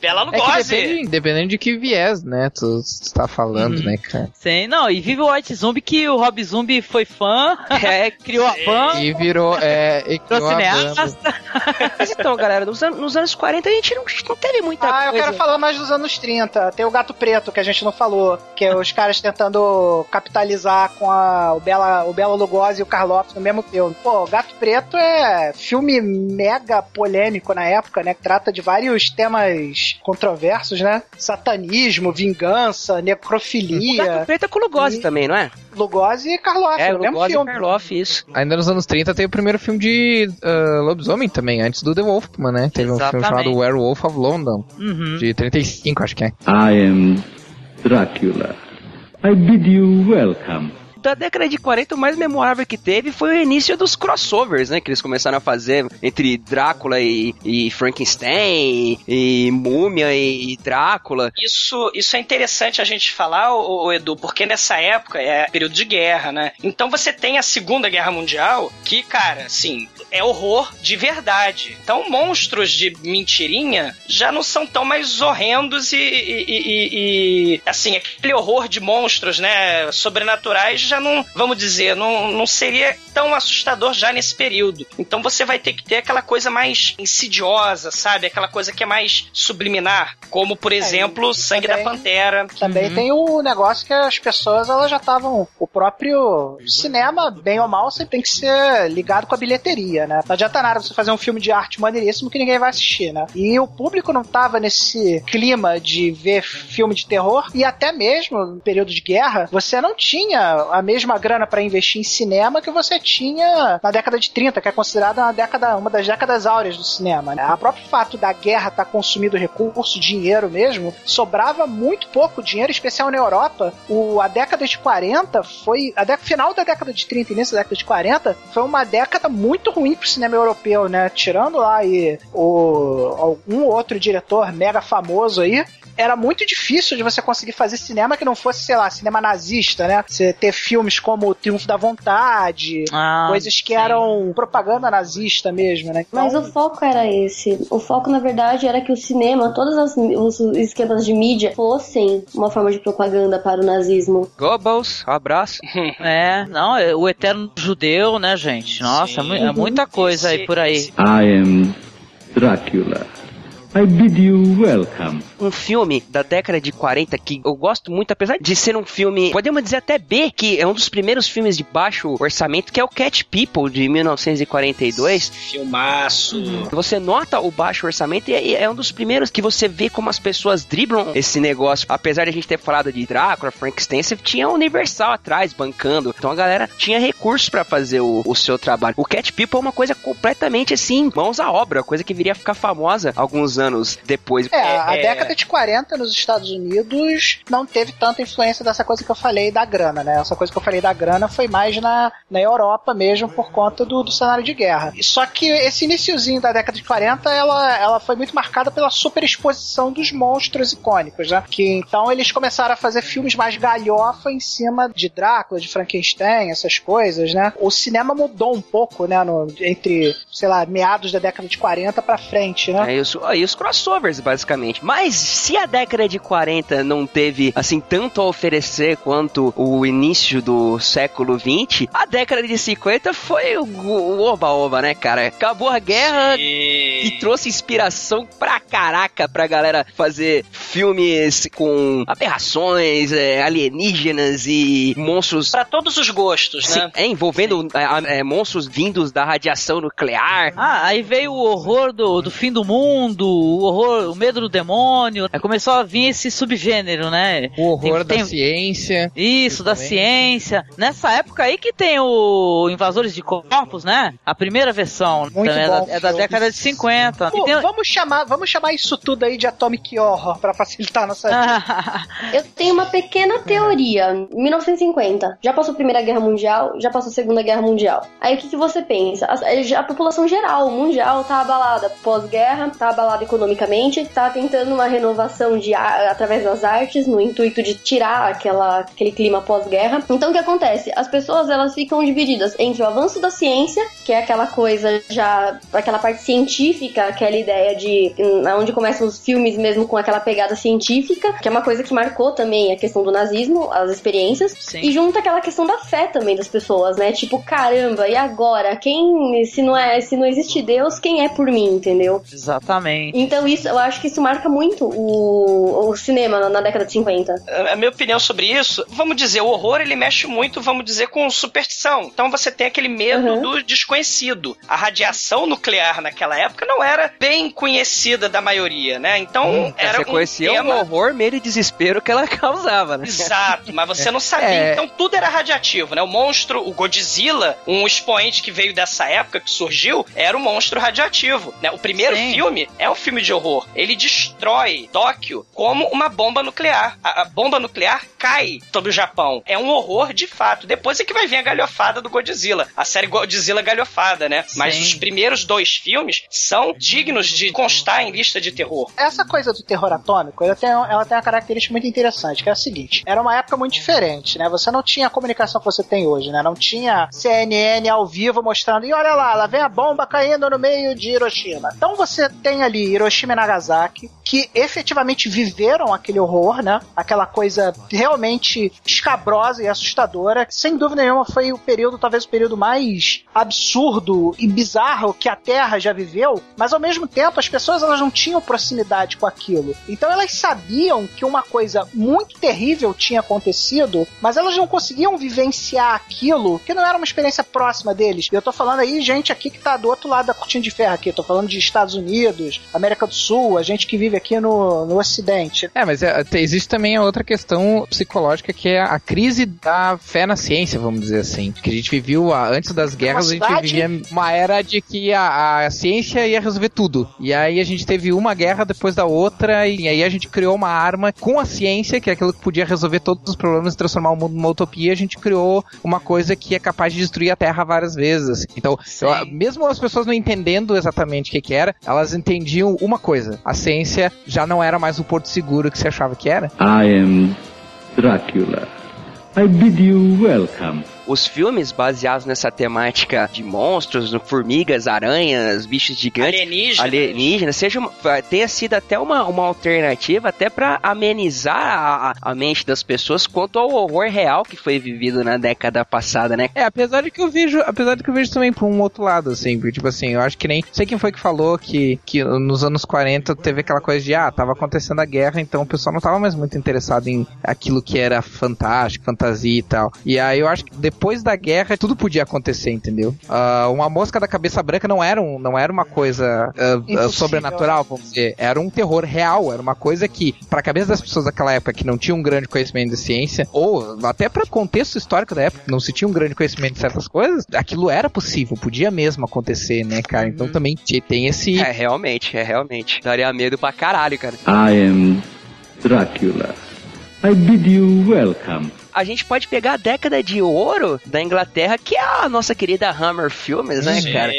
Bela É que Lugosi. depende, dependendo de que viés, né? Tu está falando, Uhum. né, cara? Sim, não, e vive o White Zombie que o Rob Zombie foi fã, é, criou a banda, E virou. É, e criou cineasta. [laughs] banda. Mas então, galera, nos, an- nos anos 40 a gente não, não teve muita Ah, eu coisa. quero falar mais dos anos 30. Tem o Gato Preto, que a gente não falou, que é os caras tentando capitalizar com a, o, Bela, o Bela Lugosi e o Carlopes no mesmo filme. Pô, o Gato Preto é filme mega polêmico na época, né? Que trata de vários temas controversos, né? Satanismo, vingança, O Gato necrofilia. Preto é com o Lugosi E- também, não é? Lugosi e Carlopes, É, no o mesmo Lugosi e filme. Isso. Ainda nos anos 30 tem o primeiro filme de ah, lobisomem também, antes do The Wolfman, né? Teve um filme Exatamente. chamado Werewolf of London, Uhum. de 35, acho que é. I am Dracula. I bid you welcome. Da década de 40, o mais memorável que teve foi o início dos crossovers, né? Que eles começaram a fazer entre Drácula e, e Frankenstein, e Múmia e, Drácula. Isso, isso é interessante a gente falar, o, o Edu, porque nessa época é período de guerra, né? Então você tem a Segunda Guerra Mundial, que, cara, assim, é horror de verdade. Então monstros de mentirinha já não são tão mais horrendos e, e- e- e- assim, aquele horror de monstros, né, sobrenaturais já não, vamos dizer, não, não seria tão assustador já nesse período. Então você vai ter que ter aquela coisa mais insidiosa, sabe? Aquela coisa que é mais subliminar, como por exemplo, Sangue da também- Pantera. Também tem o negócio que as pessoas elas já estavam. O próprio cinema, bem ou mal, sempre tem que ser ligado com a bilheteria, né? Não adianta nada você fazer um filme de arte maneiríssimo que ninguém vai assistir, né? E o público não tava nesse clima de ver filme de terror e até mesmo no período de guerra, você não tinha a mesma grana para investir em cinema que você tinha na década de 30, que é considerada uma década, uma das décadas áureas do cinema. Né? O próprio fato da guerra estar consumindo recurso, dinheiro mesmo, sobrava muito pouco dinheiro, especial na Europa. O, a década de 40 foi. A década, final da década de 30 e início da década de 40 foi uma década muito ruim pro cinema europeu, né? Tirando lá aí o, algum outro diretor mega famoso aí, era muito difícil de você conseguir fazer cinema que não fosse, sei lá, cinema nazista, né? Você ter filmes como O Triunfo da Vontade, Ah, coisas que eram propaganda nazista mesmo, né? Mas Então, o foco era esse. O foco, na verdade, era que o cinema, todos as- os esquemas de mídia fossem uma forma de propaganda para o nazismo. Goebbels, um abraço. É, não, é o eterno judeu, né, gente? Nossa, é mu- é muita coisa aí por aí. I am Dracula. I bid you welcome. Um filme da década de 40 que eu gosto muito, apesar de ser um filme, podemos dizer até B, que é um dos primeiros filmes de baixo orçamento, que é o Cat People, de 1942. Filmaço. Você nota o baixo orçamento e é é um dos primeiros que você vê como as pessoas driblam esse negócio. Apesar de a gente ter falado de Drácula, Frankenstein, você tinha a Universal atrás bancando. Então a galera tinha recursos pra fazer o, o seu trabalho. O Cat People é uma coisa completamente assim, mãos à obra, coisa que viria a ficar famosa alguns anos depois. É, a década de 40 nos Estados Unidos não teve tanta influência dessa coisa que eu falei da grana, né? Essa coisa que eu falei da grana foi mais na, na Europa mesmo por conta do, do cenário de guerra. E Só que esse iniciozinho da década de 40, ela, ela foi muito marcada pela superexposição dos monstros icônicos, né? Que então eles começaram a fazer filmes mais galhofa em cima de Drácula, de Frankenstein, essas coisas, né? O cinema mudou um pouco, né? No, entre, sei lá, meados da década de 40 pra frente, né? É isso, e os crossovers, basicamente. Mas se a década de 40 não teve, assim, tanto a oferecer quanto o início do século 20, a década de 50 foi o oba-oba, né, cara? Acabou a guerra, que trouxe inspiração pra caraca pra galera fazer filmes com aberrações, é, alienígenas e monstros. Pra todos os gostos, Sim, né? é, envolvendo é, é, monstros vindos da radiação nuclear. Ah, aí veio o horror do, do fim do mundo, o horror, o medo do demônio. Aí começou a vir esse subgênero, né? O horror Tem- da tem- ciência. Isso, da também. ciência. Nessa época aí que tem o Invasores de Corpos, né? A primeira versão. Muito é, bom da, é da década de 50. Pô, tem- vamos, chamar, vamos chamar isso tudo aí de Atomic Horror pra facilitar a nossa vida. [laughs] Eu tenho uma pequena teoria. 1950. Já passou a Primeira Guerra Mundial, já passou a Segunda Guerra Mundial. Aí o que, que você pensa? A, a população geral, mundial, tá abalada pós-guerra, tá abalada economicamente, tá tentando uma renovação de através das artes, no intuito de tirar aquela, aquele clima pós-guerra. Então o que acontece? As pessoas elas ficam divididas entre o avanço da ciência, que é aquela coisa já, aquela parte científica, aquela ideia de hum, onde começam os filmes mesmo com aquela pegada científica, que é uma coisa que marcou também a questão do nazismo, as experiências, Sim. e junta aquela questão da fé também das pessoas, né? Tipo, caramba, e agora? Quem, se não é, se não existe Deus, quem é por mim, entendeu? Exatamente. Então isso, eu acho que isso marca muito o, o cinema na, na década de 50. A minha opinião sobre isso, vamos dizer, o horror ele mexe muito, vamos dizer, com superstição. Então você tem aquele medo Uhum. do desconhecido. A radiação nuclear naquela época não era bem conhecida da maioria, né? Então era Você um conhecia tema... o horror, medo e desespero que ela [laughs] causava, né? Exato, mas você não sabia. É. Então tudo era radiativo, né? O monstro, o Godzilla, um expoente que veio dessa época, que surgiu, era um monstro radioativo. Né? O primeiro Sim. filme é um filme de horror. Ele destrói Tóquio como uma bomba nuclear. A, a bomba nuclear cai sobre o Japão. É um horror de fato. Depois é que vai vir a galhofada do Godzilla. A série Godzilla galhofada, né? Mas Sim. os primeiros dois filmes são dignos de constar em lista de terror. Essa coisa do terror atômico, ela tem, ela tem uma característica muito interessante, que é a seguinte: era uma época muito diferente, né? Você não tinha a comunicação que você tem hoje, né? Não tinha CNN ao vivo mostrando, e olha lá, lá vem a bomba caindo no meio de Hiroshima. Então você tem ali Hiroshima e Nagasaki, que efetivamente viveram aquele horror, né? Aquela coisa realmente escabrosa e assustadora, sem dúvida nenhuma foi o período, talvez o período mais absurdo e bizarro que a Terra já viveu, mas ao mesmo tempo as pessoas elas não tinham proximidade com aquilo. Então elas sabiam que uma coisa muito terrível tinha acontecido, mas elas não conseguiam vivenciar aquilo, que não era uma experiência próxima deles. E eu tô falando aí gente aqui que tá do outro lado da cortina de ferro aqui, tô falando de Estados Unidos, América do Sul, a gente que vive aqui no, no Ocidente. É, mas é, te- existe também a outra questão psicológica que é a crise da fé na ciência, vamos dizer assim. Que a gente viveu a- antes das guerras, a gente vivia uma era de que a, a ciência ia resolver tudo. E aí a gente teve uma guerra depois da outra, e aí a gente criou uma arma com a ciência, que é aquilo que podia resolver todos os problemas e transformar o mundo numa utopia. A gente criou uma coisa que é capaz de destruir a Terra várias vezes. assim. Então, eu- mesmo as pessoas não entendendo exatamente o que, que era, elas entendiam uma coisa: a ciência já não era mais o porto seguro que se achava que era. I am Dracula. I bid you welcome. Os filmes baseados nessa temática de monstros, formigas, aranhas, bichos gigantes, Alienígenas. alienígenas, seja uma- tenha sido até uma, uma alternativa até pra amenizar a, a- mente das pessoas quanto ao horror real que foi vivido na década passada, né? É, apesar de que eu vejo, apesar de que eu vejo também por um outro lado, assim, porque, tipo assim, eu acho que nem, sei quem foi que falou que, que nos anos 40 teve aquela coisa de, ah, tava acontecendo a guerra, então o pessoal não tava mais muito interessado em aquilo que era fantástico, fantasia e tal. E aí eu acho que depois da guerra tudo podia acontecer, entendeu? Ah, uma mosca da cabeça branca não era, um, não era uma coisa ah, Impossível, sobrenatural, vamos dizer, era um terror real, era uma coisa que, pra cabeça das pessoas daquela época que não tinham um grande conhecimento de ciência, ou até para contexto histórico da época, não se tinha um grande conhecimento de certas coisas, aquilo era possível, podia mesmo acontecer, né, cara? Então também te- tem esse. É, realmente, é realmente. Daria medo pra caralho, cara. I am Dracula. I bid you welcome. A gente pode pegar a década de ouro da Inglaterra, que é a nossa querida Hammer Filmes, né, cara?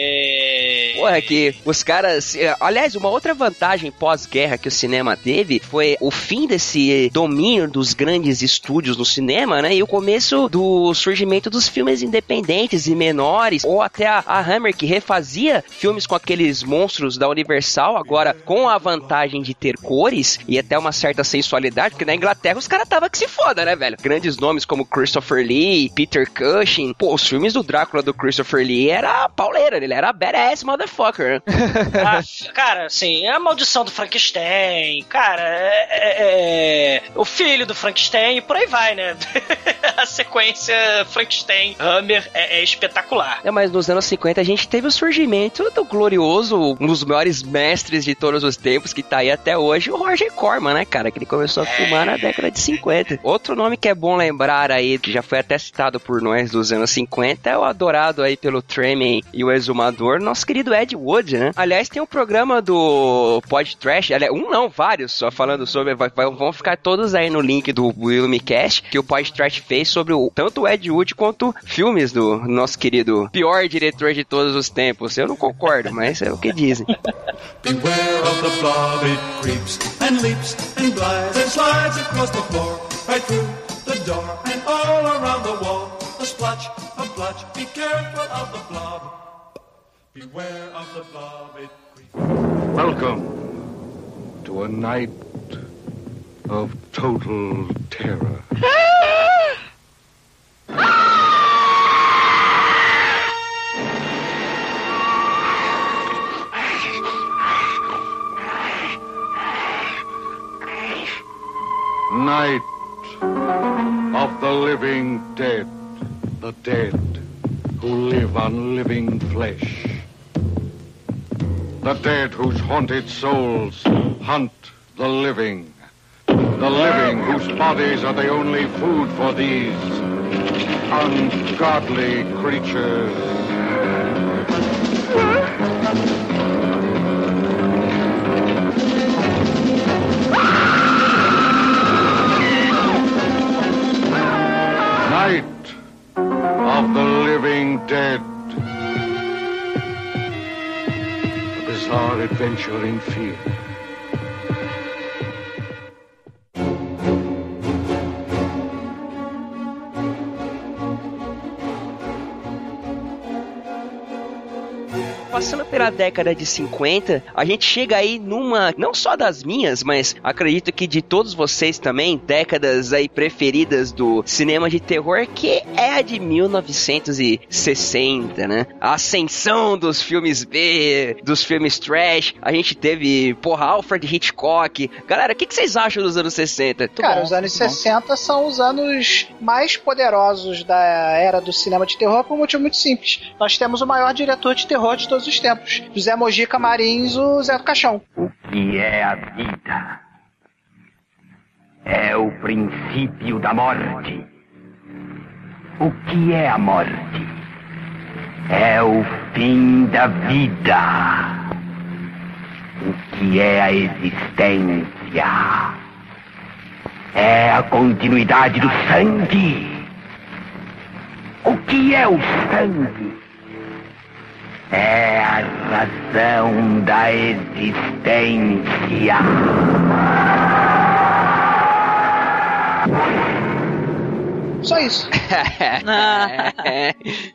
Porra, que os caras. eh, Aliás, uma outra vantagem pós-guerra que o cinema teve foi o fim desse domínio dos grandes estúdios no cinema, né? E o começo do surgimento dos filmes independentes e menores, ou até a, a Hammer que refazia filmes com aqueles monstros da Universal, agora com a vantagem de ter cores e até uma certa sensualidade, porque na Inglaterra os caras tava que se foda, né, velho? Grandes nomes como Christopher Lee, Peter Cushing. Pô, os filmes do Drácula do Christopher Lee era pauleira, ele era badass motherfucker, motherfucker. né? [laughs] Ah, cara, assim, é a maldição do Frankenstein, cara, é, é- é o filho do Frankenstein e por aí vai, né? [laughs] a sequência Frankenstein, Hammer é, é espetacular. É, mas nos anos 50 a gente teve o surgimento do glorioso, um dos maiores mestres de todos os tempos, que tá aí até hoje, o Roger Corman, né, cara? Que ele começou a filmar na década de 50. Outro nome que é bom lembrar aí, que já foi até citado por nós dos anos 50, é o adorado aí pelo Tremen e o Exumador, nosso querido Ed Wood, né? Aliás, tem um programa do Pod Trash, aliás, um não, vários, só falando sobre, vai- vão ficar todos aí no link do Wilmcast, que o Pod Trash fez sobre o, tanto o Ed Wood quanto filmes do nosso querido pior diretor de todos os tempos. Eu não concordo, mas é o que dizem. [laughs] Beware of the blob, it creeps and leaps and glides and slides across the floor, right through the door and all around the wall. A splotch, a blotch, be careful of the blob. Beware of the Welcome to a night of total terror. Night of the living dead, the dead who live on living flesh. The dead whose haunted souls hunt the living. The living whose bodies are the only food for these ungodly creatures. Bizarre adventure in fear. Passando pela década de 50, a gente chega aí numa, não só das minhas, mas acredito que de todos vocês também, décadas aí preferidas do cinema de terror, que é a de 1960, né? A ascensão dos filmes B, dos filmes trash. A gente teve, porra, Alfred Hitchcock. Galera, o que, que vocês acham dos anos 60? Muito Cara, bom, os anos muito bom. 60 são os anos mais poderosos da era do cinema de terror por um motivo muito simples. Nós temos o maior diretor de terror de todos os tempos. José Mojica Marins, o Zé do Caixão. que é a vida. É o princípio da morte. O que é a morte? É o fim da vida. O que é a existência? É a continuidade do sangue. O que é o sangue? É a razão da existência. Só isso. [laughs] Ah.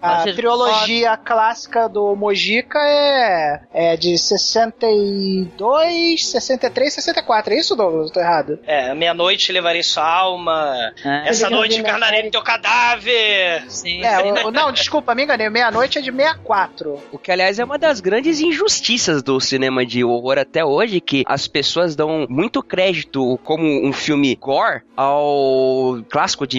A trilogia clássica do Mojica é, é de 62, 63, 64. É isso, Douglas? Tô errado? É, meia-noite levarei sua alma. Essa Eu noite encarnarei no teu cadáver. Sim. É, o- o- não, desculpa, me enganei. Meia-noite é de 64. O que, aliás, é uma das grandes injustiças do cinema de horror até hoje, que as pessoas dão muito crédito como um filme gore ao clássico de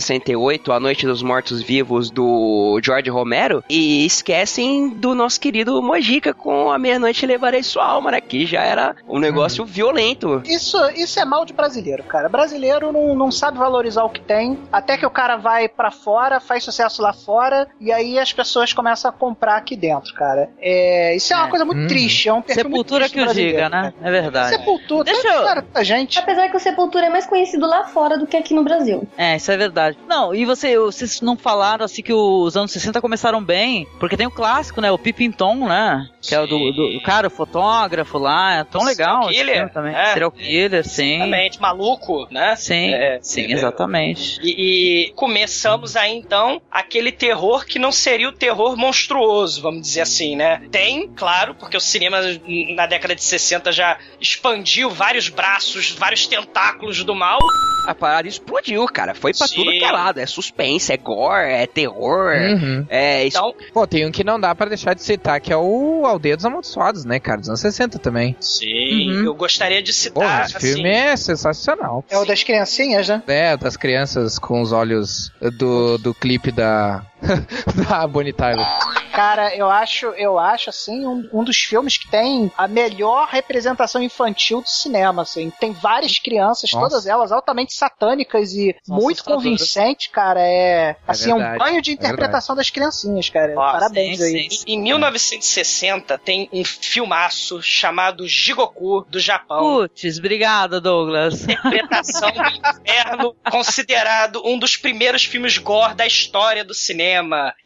1968, A Noite dos Mortos-Vivos, do George Romero, e esquecem do nosso querido Mojica com A Meia-Noite Levarei Sua Alma, né? Que já era um negócio violento. Isso, isso é mal de brasileiro, cara. Brasileiro não, não sabe valorizar o que tem, até que o cara vai pra fora, faz sucesso lá fora, e aí as pessoas começam a comprar aqui dentro, cara. É, isso é uma coisa muito Hum. triste, é um perfil muito Sepultura triste que brasileiro, diga, né? É verdade. Sepultura, Deixa eu- cara, gente. Apesar que o Sepultura é mais conhecido lá fora do que aqui no Brasil. É, isso é verdade. Não, e você, vocês não falaram assim que os anos 60 começaram bem, porque tem o clássico, né? O Pippin Tom, né? Que é o do, do, cara, o fotógrafo lá, é tão legal. esse Killer? também. É. Serial Killer, sim. Exatamente, maluco, né? Sim, É, sim, é. exatamente. E, e começamos aí então aquele terror que não seria o terror monstruoso, vamos dizer assim, né? Tem, claro, porque o cinema na década de 60 já expandiu vários braços, vários tentáculos do mal. A parada explodiu, cara. Foi pra Sim. tudo que é lado. É suspense, é gore, é terror. Uhum. É isso. Então, Pô, tem um que não dá pra deixar de citar, que é o Aldeia dos Amaldiçoados, né, cara? Dos anos 60 também. sim, Uhum. eu gostaria de Pô, citar. esse assim, filme é sensacional. É o das criancinhas, né? É, das crianças com os olhos do, do clipe da, da Bonnie Tyler. Cara, eu acho, eu acho assim, um, um dos filmes que tem a melhor representação infantil do cinema, assim. Tem várias crianças, Nossa. todas elas altamente satânicas e Nossa, muito convincente, cara. É, assim, é um banho de é interpretação das criancinhas, cara. Ó, Parabéns sim, aí. sim. Em 1960 tem um filmaço chamado Jigoku do Japão. Putz, obrigada, Douglas. Interpretação do Inferno, considerado um dos primeiros filmes gore da história do cinema.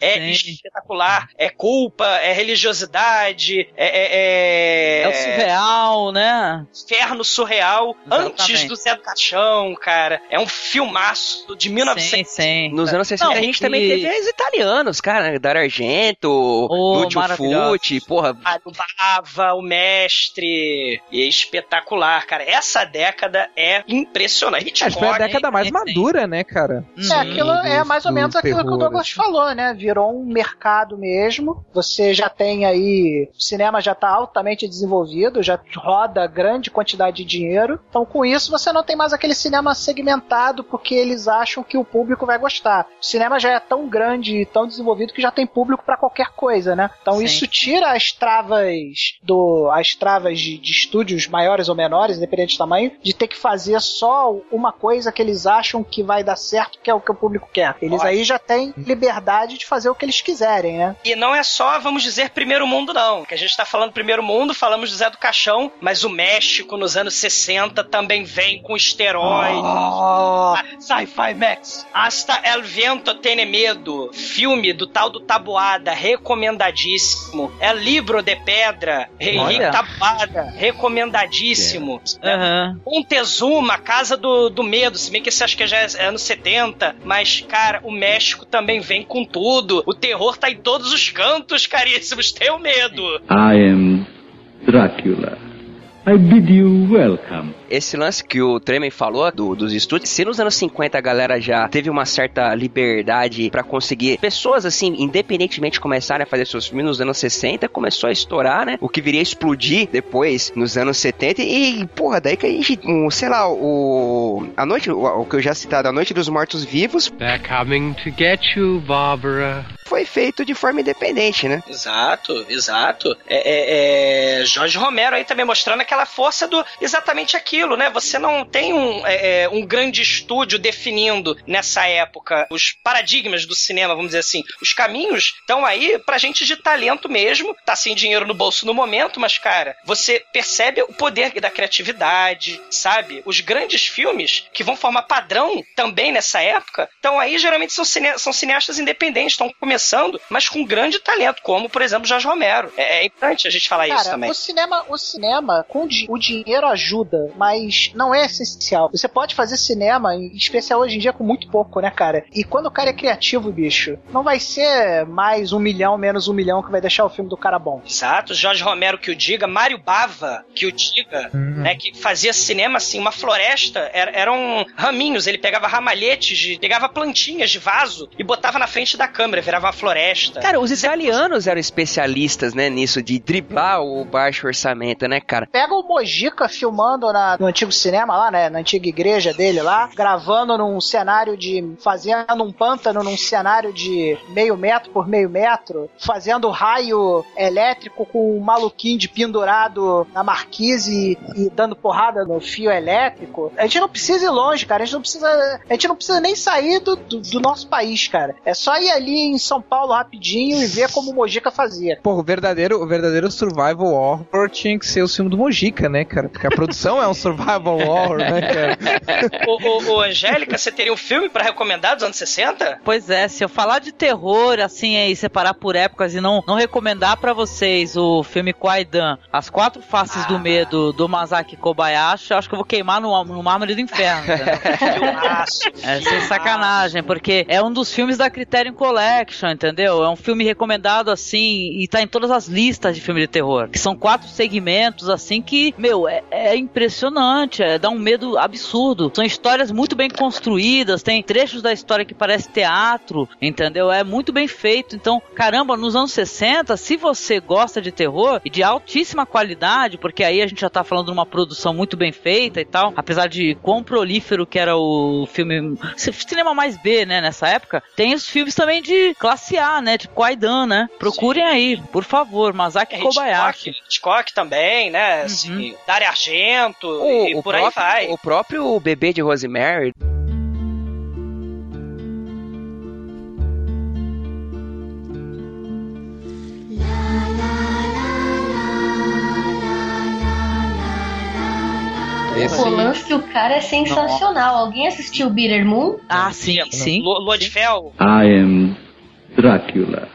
É Sim. espetacular, é culpa, é religiosidade, é, é, É o surreal, né? inferno surreal Exatamente. antes do Zé do Caixão, cara. É um filmaço de 1960. Sim, sim. Nos anos 60 Não, a gente e- também teve os italianos, cara. Dario Argento, Oh, Lúcio. Fucci, porra. A do Bava, o mestre. E é espetacular, cara. Essa década é impressionante. Acho que foi a década mais madura, né, cara? Uhum. É, aquilo é do- mais ou menos aquilo que o Douglas assim. Falou, né? Virou um mercado mesmo. Você já tem aí. O cinema já tá altamente desenvolvido, já roda grande quantidade de dinheiro. Então, com isso, você não tem mais aquele cinema segmentado porque eles acham que o público vai gostar. O cinema já é tão grande e tão desenvolvido que já tem público pra qualquer coisa, né? Então, Sim. isso tira as travas do. as travas de, de estúdios maiores ou menores, independente do tamanho, de ter que fazer só uma coisa que eles acham que vai dar certo, que é o que o público quer. Eles Olha. aí já têm liberdade de fazer o que eles quiserem, né? E não é só, vamos dizer, primeiro mundo, não. Que a gente tá falando primeiro mundo, falamos do Zé do Caixão, mas o México nos anos 60 também vem com esteroide. Oh, Sci-Fi Max. Hasta El Viento Tiene Medo. Filme do tal do Tabuada, recomendadíssimo. É Libro de Pedra, Henrique. Tabuada, recomendadíssimo. Aham. Montezuma, Casa do, do Medo, se bem que esse acho que já é anos 70, mas, cara, o México também vem com tudo. O terror tá em todos os cantos, caríssimos, tenham medo. I am Dracula. I bid you welcome. Esse lance que o Tremen falou do- dos estúdios, se nos anos 50 a galera já teve uma certa liberdade pra conseguir pessoas assim, independentemente começarem a fazer seus filmes nos anos 60, começou a estourar, né? O que viria a explodir depois nos anos 70 e, porra, daí que a gente, um, sei lá, o a noite, o, o que eu já citado, a Noite dos Mortos Vivos, They're coming to get you, Barbara. foi feito de forma independente, né? Exato, exato. É, é, é, Jorge Romero aí também mostrando aquela força do exatamente aquilo, né? Você não tem um, é, é, um grande estúdio definindo nessa época os paradigmas do cinema, vamos dizer assim. Os caminhos estão aí pra gente de talento mesmo. Tá sem dinheiro no bolso no momento, mas, cara, você percebe o poder da criatividade, sabe? Os grandes filmes que vão formar padrão também nessa época, então aí geralmente são, cine são cineastas independentes, estão começando, mas com grande talento, como, por exemplo, Jorge Romero. É, é importante a gente falar isso Cara, também. o cinema, o cinema com o dinheiro ajuda, mas não é essencial. Você pode fazer cinema, em especial hoje em dia, com muito pouco, né, cara? E quando o cara é criativo, bicho, não vai ser mais um milhão, menos um milhão que vai deixar o filme do cara bom. Exato, Jorge Romero que o diga, Mário Bava que o diga, né, que fazia cinema assim, uma floresta, era- eram raminhos, ele pegava ramalhetes, de- pegava plantinhas de vaso e botava na frente da câmera, virava uma floresta. Cara, os italianos eram especialistas, né, nisso de driblar o baixo orçamento, né, cara? Pega o Mojica filmando na- no antigo cinema lá, né? Na antiga igreja dele lá, gravando num cenário de. fazendo um pântano num cenário de meio metro por meio metro, fazendo raio elétrico com um maluquinho de pendurado na marquise e, e dando porrada no fio elétrico. A gente não precisa ir longe, cara. A gente não precisa. A gente não precisa nem sair do, do, do nosso país, cara. É só ir ali em São Paulo rapidinho e ver como o Mojica fazia. Pô, o verdadeiro, o verdadeiro survival horror tinha que ser o filme do Mojica, né, cara? Porque a produção é um [laughs] survival horror, né, cara? ô, ô, ô, Angélica, você teria um filme pra recomendar dos anos 60? Pois é, se eu falar de terror, assim, aí, separar por épocas e não, não recomendar pra vocês o filme Kwaidan, As Quatro Faces do Medo, do Masaki Kobayashi, eu acho que eu vou queimar no, no mármore do inferno. [laughs] Filmaço, É sem sacanagem, porque é um dos filmes da Criterion Collection, entendeu? É um filme recomendado assim e tá em todas as listas de filme de terror. Que são quatro segmentos assim que, meu, é, é impressionante, é, dá um medo absurdo. São histórias muito bem construídas, tem trechos da história que parece teatro, entendeu? É muito bem feito. Então, caramba, nos anos 60, se você gosta de terror e de altíssima qualidade, porque aí a gente já tá falando de uma produção muito bem feita e tal, apesar de quão prolífero que era o filme, cinema mais B, né, nessa época, tem os filmes também de classe A, né, tipo Kwaidan, né? Procurem aí, por favor, Masaki Kobayashi. Hitchcock, Hitchcock também, né? Uhum. Assim, Dario Argento O, e o por aí próprio, vai. o próprio bebê de Rosemary. Esse- O lance do cara é sensacional. Alguém assistiu Bitter Moon? Ah, sim, sim. Lu- Lua de Fel. I am Dracula.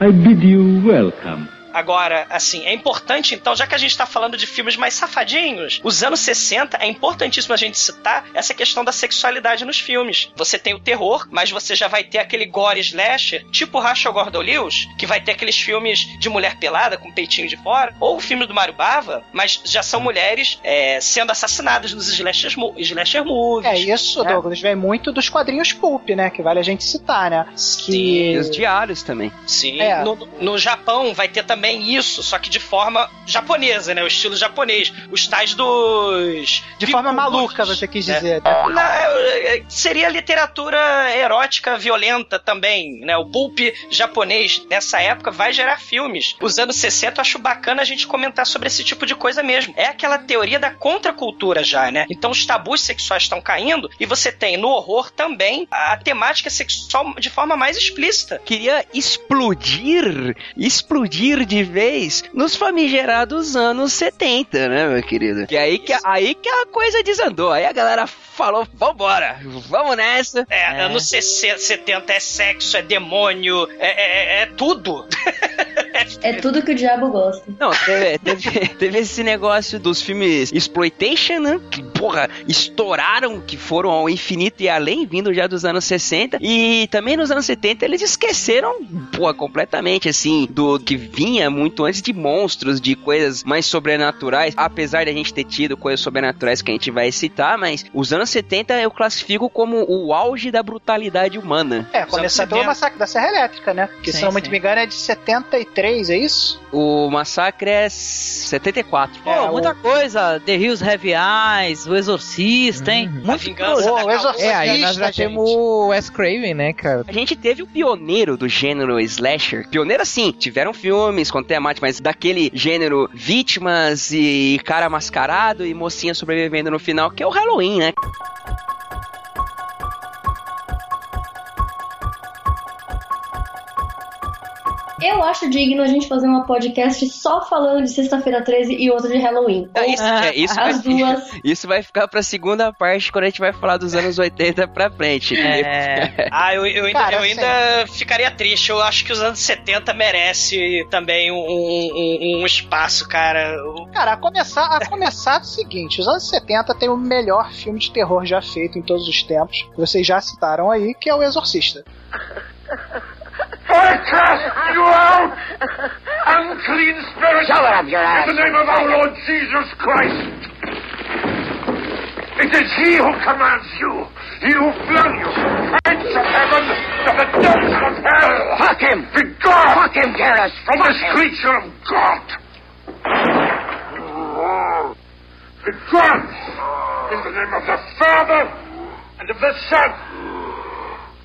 I bid you welcome. Agora, assim, é importante, então, já que a gente tá falando de filmes mais safadinhos, os anos 60 é importantíssimo a gente citar essa questão da sexualidade nos filmes. Você tem o terror, mas você já vai ter aquele gore slasher, tipo Rachel Gordon Lewis, que vai ter aqueles filmes de mulher pelada com peitinho de fora, ou o filme do Mario Bava, mas já são mulheres é, sendo assassinadas nos slashers, mo- slasher movies. É isso, né? Douglas, vem muito dos quadrinhos pulp, né? Que vale a gente citar, né? Que... E os diários também. Sim, É. no, no Japão vai ter também isso, só que de forma japonesa, né? O estilo japonês. Os tais dos. De forma maluca, você quis dizer. né? Na- é, é, seria literatura erótica violenta também, né? O pulp japonês nessa época vai gerar filmes. Os anos 60 eu acho bacana a gente comentar sobre esse tipo de coisa mesmo. É aquela teoria da contracultura já, né? Então os tabus sexuais estão caindo e você tem no horror também a temática sexual de forma mais explícita. Queria explodir, explodir de vez nos famigerados anos 70, né, meu querido? E aí que, aí que a coisa desandou. Aí a galera falou, vambora, vamos nessa. É, anos 60, 70 é sexo, é demônio, é, é- é tudo. [laughs] É tudo que o diabo gosta. Não, teve, teve- [laughs] teve esse negócio dos filmes Exploitation, né? Que, porra, estouraram, que foram ao infinito e além, vindo já dos anos 60. E também nos anos 70 eles esqueceram, porra, completamente, assim, do que vinha muito antes de monstros, de coisas mais sobrenaturais. Apesar de a gente ter tido coisas sobrenaturais que a gente vai citar, mas os anos 70 eu classifico como o auge da brutalidade humana. É, começando pelo massacre da Serra Elétrica, né? Que se Sim, não muito sim. me engano é de 73, é isso? O massacre é 74. Pô, É, muita o- coisa. The Hills Have Eyes, O Exorcista, hein? A Muito vingança Pô, o Exorcista, É, aí nós já gente. temos o Wes Craven, né, cara? A gente teve o pioneiro do gênero slasher. Pioneiro assim, tiveram filmes com temática, mas daquele gênero vítimas e cara mascarado e mocinha sobrevivendo no final, que é o Halloween, né? Eu acho digno a gente fazer uma podcast só falando de Sexta-feira 13 e outra de Halloween. Ah, isso, é, isso, vai, As duas. [laughs] isso vai ficar pra segunda parte quando a gente vai falar dos anos 80 pra frente. É. [laughs] Ah, eu, eu ainda, Cara, eu assim- ainda ficaria triste. Eu acho que os anos 70 merece também um, um- um espaço, cara. O- Cara, a começar, a começar do seguinte, os anos 70 tem o melhor filme de terror já feito em todos os tempos, que vocês já citaram aí, que é o Exorcista. [laughs] I cast you out! Unclean spirit! Shove it up your ass! In the name of our Lord Jesus Christ! It is He who commands you! He who flung you hence of heaven to the depths of hell! Fuck him! Begone! Fuck him, Garrus! From this creature of God! Begone! In the name of the Father, and of the Son,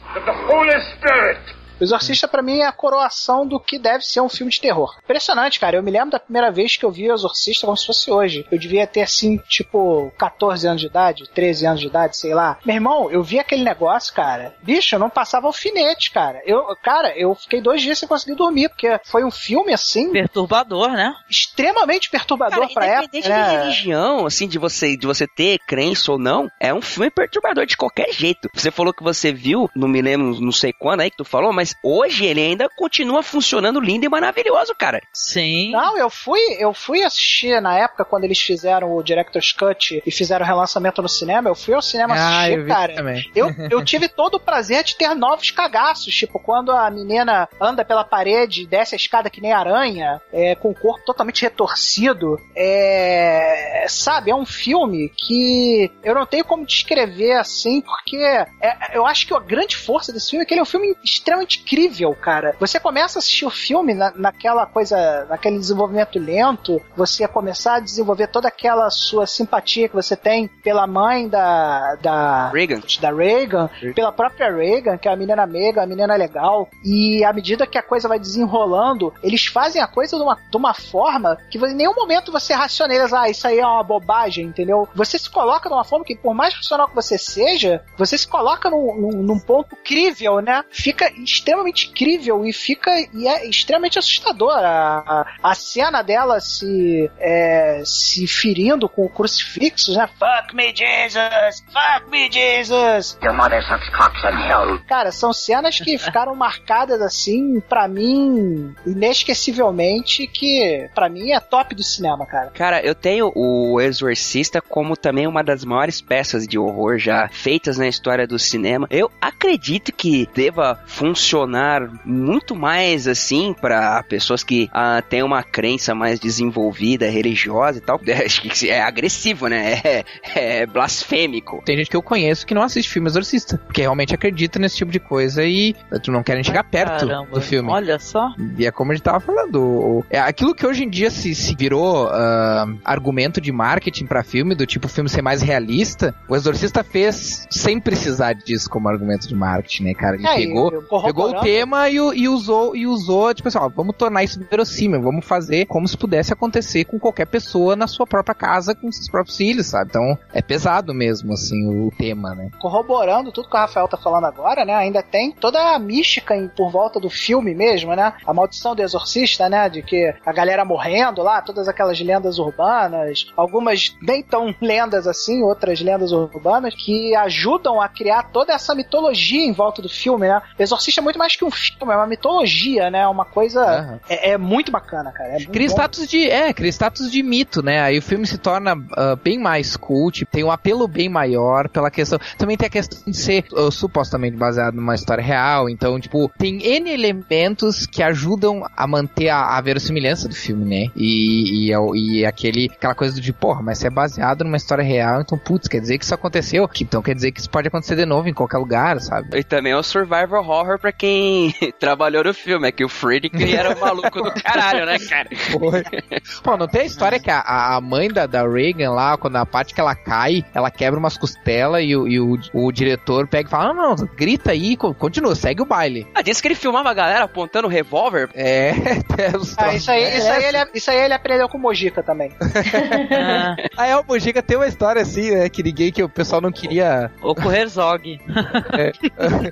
and of the Holy Spirit! O Exorcista, pra mim, é a coroação do que deve ser um filme de terror. Impressionante, cara. Eu me lembro da primeira vez que eu vi o Exorcista como se fosse hoje. Eu devia ter, assim, tipo, 14 anos de idade, 13 anos de idade, sei lá. Meu irmão, eu vi aquele negócio, cara. Bicho, eu não passava alfinete, cara. Eu, cara, eu fiquei dois dias sem conseguir dormir, porque foi um filme, assim, Perturbador, né? extremamente perturbador Cara, pra época, independente de né? religião, assim, de você, de você ter crença ou não, é um filme perturbador de qualquer jeito. Você falou que você viu, não me lembro, não sei quando aí que tu falou, mas mas hoje ele ainda continua funcionando lindo e maravilhoso, cara. Sim. Não, eu fui, eu fui assistir na época quando eles fizeram o Director's Cut e fizeram o relançamento no cinema. Eu fui ao cinema Ah, assistir, eu cara. também. Eu, [laughs] eu tive todo o prazer de ter novos cagaços, tipo, quando a menina anda pela parede, desce a escada que nem aranha, é, com o corpo totalmente retorcido. É, sabe, é um filme que eu não tenho como descrever assim, porque é- eu acho que a grande força desse filme é que ele é um filme extremamente incrível, cara. Você começa a assistir o filme na- naquela coisa, naquele desenvolvimento lento, você começar a desenvolver toda aquela sua simpatia que você tem pela mãe da, da Reagan. da Reagan, pela própria Reagan, que é a menina mega, a menina legal, e à medida que a coisa vai desenrolando, eles fazem a coisa de uma, de uma forma que em nenhum momento você racionaliza, ah, isso aí é uma bobagem, entendeu? Você se coloca de uma forma que, por mais racional que você seja, você se coloca num, num, num ponto crível, né? Fica extremamente crível e fica e é extremamente assustador a, a, a cena dela se é, se ferindo com o crucifixo, né? Fuck me, Jesus! Fuck me, Jesus! Your mother sucks cocks in hell. Cara, são cenas que ficaram [laughs] marcadas assim, pra mim, inesquecivelmente, que pra mim é top do cinema, cara. Cara, eu tenho o Exorcista como também uma das maiores peças de horror já feitas na história do cinema. Eu acredito que deva funcionar muito mais assim para pessoas que ah, têm uma crença mais desenvolvida, religiosa e tal. [laughs] Acho que é agressivo, né? É, é blasfêmico. Tem gente que eu conheço que não assiste filme Exorcista, porque realmente acredita nesse tipo de coisa e tu não querem chegar perto Caramba, do filme. Olha só. E é como a gente tava falando, é aquilo que hoje em dia se, se virou ah, argumento de marketing pra filme, do tipo filme ser mais realista, o Exorcista fez sem precisar disso como argumento de marketing, né, cara? Ele É, e pegou, corroborando- pegou o tema e, e usou, e usou, tipo assim, ó, vamos tornar isso verossímil, vamos fazer como se pudesse acontecer com qualquer pessoa na sua própria casa, com seus próprios filhos, sabe? Então, é pesado mesmo, assim, o tema, né? corroborando tudo que o Rafael tá falando agora, né? Ainda tem toda a mística em- por volta do filme mesmo, né? A maldição do exorcista, né? De que a galera morrendo lá, todas aquelas lendas urbanas, algumas nem tão [laughs] lendas assim, outras lendas urbanas, que ajudam a criar toda essa mitologia em volta do filme, né? O exorcista é muito mais que um filme, é uma mitologia, né? Uma coisa. Aham. É, é muito bacana, cara. É muito Cria status de. É, cria status de mito, né? Aí o filme se torna ah, bem mais cult, tem um apelo bem maior pela questão. Também tem a questão de ser ah, supostamente baseado numa história real. Então, tipo, tem N elementos que ajudam a manter a, a verossimilhança do filme, né? E, e, é o- e aquele, aquela coisa do de, porra, mas se é baseado numa história real, então, putz, quer dizer que isso aconteceu. Então quer dizer que isso pode acontecer de novo em qualquer lugar, sabe? E também é o survival horror pra quem [laughs] trabalhou no filme, é que o Friedrich era o maluco do caralho, né, cara? Pô, não tem a história que a, a mãe da, da Reagan lá, quando a parte que ela cai, ela quebra umas costelas e, o, e o, o diretor pega e fala: Não, não, grita aí, co- continua, segue o baile. Ah, disse que ele filmava a galera apontando o revólver. É, [laughs] é os Ah, isso aí, isso, aí ele, isso aí ele aprendeu com o Mojica também. [laughs] Ah, Aí é, o Mojica tem uma história assim, né? Que ninguém, que o pessoal não queria. o Herzog.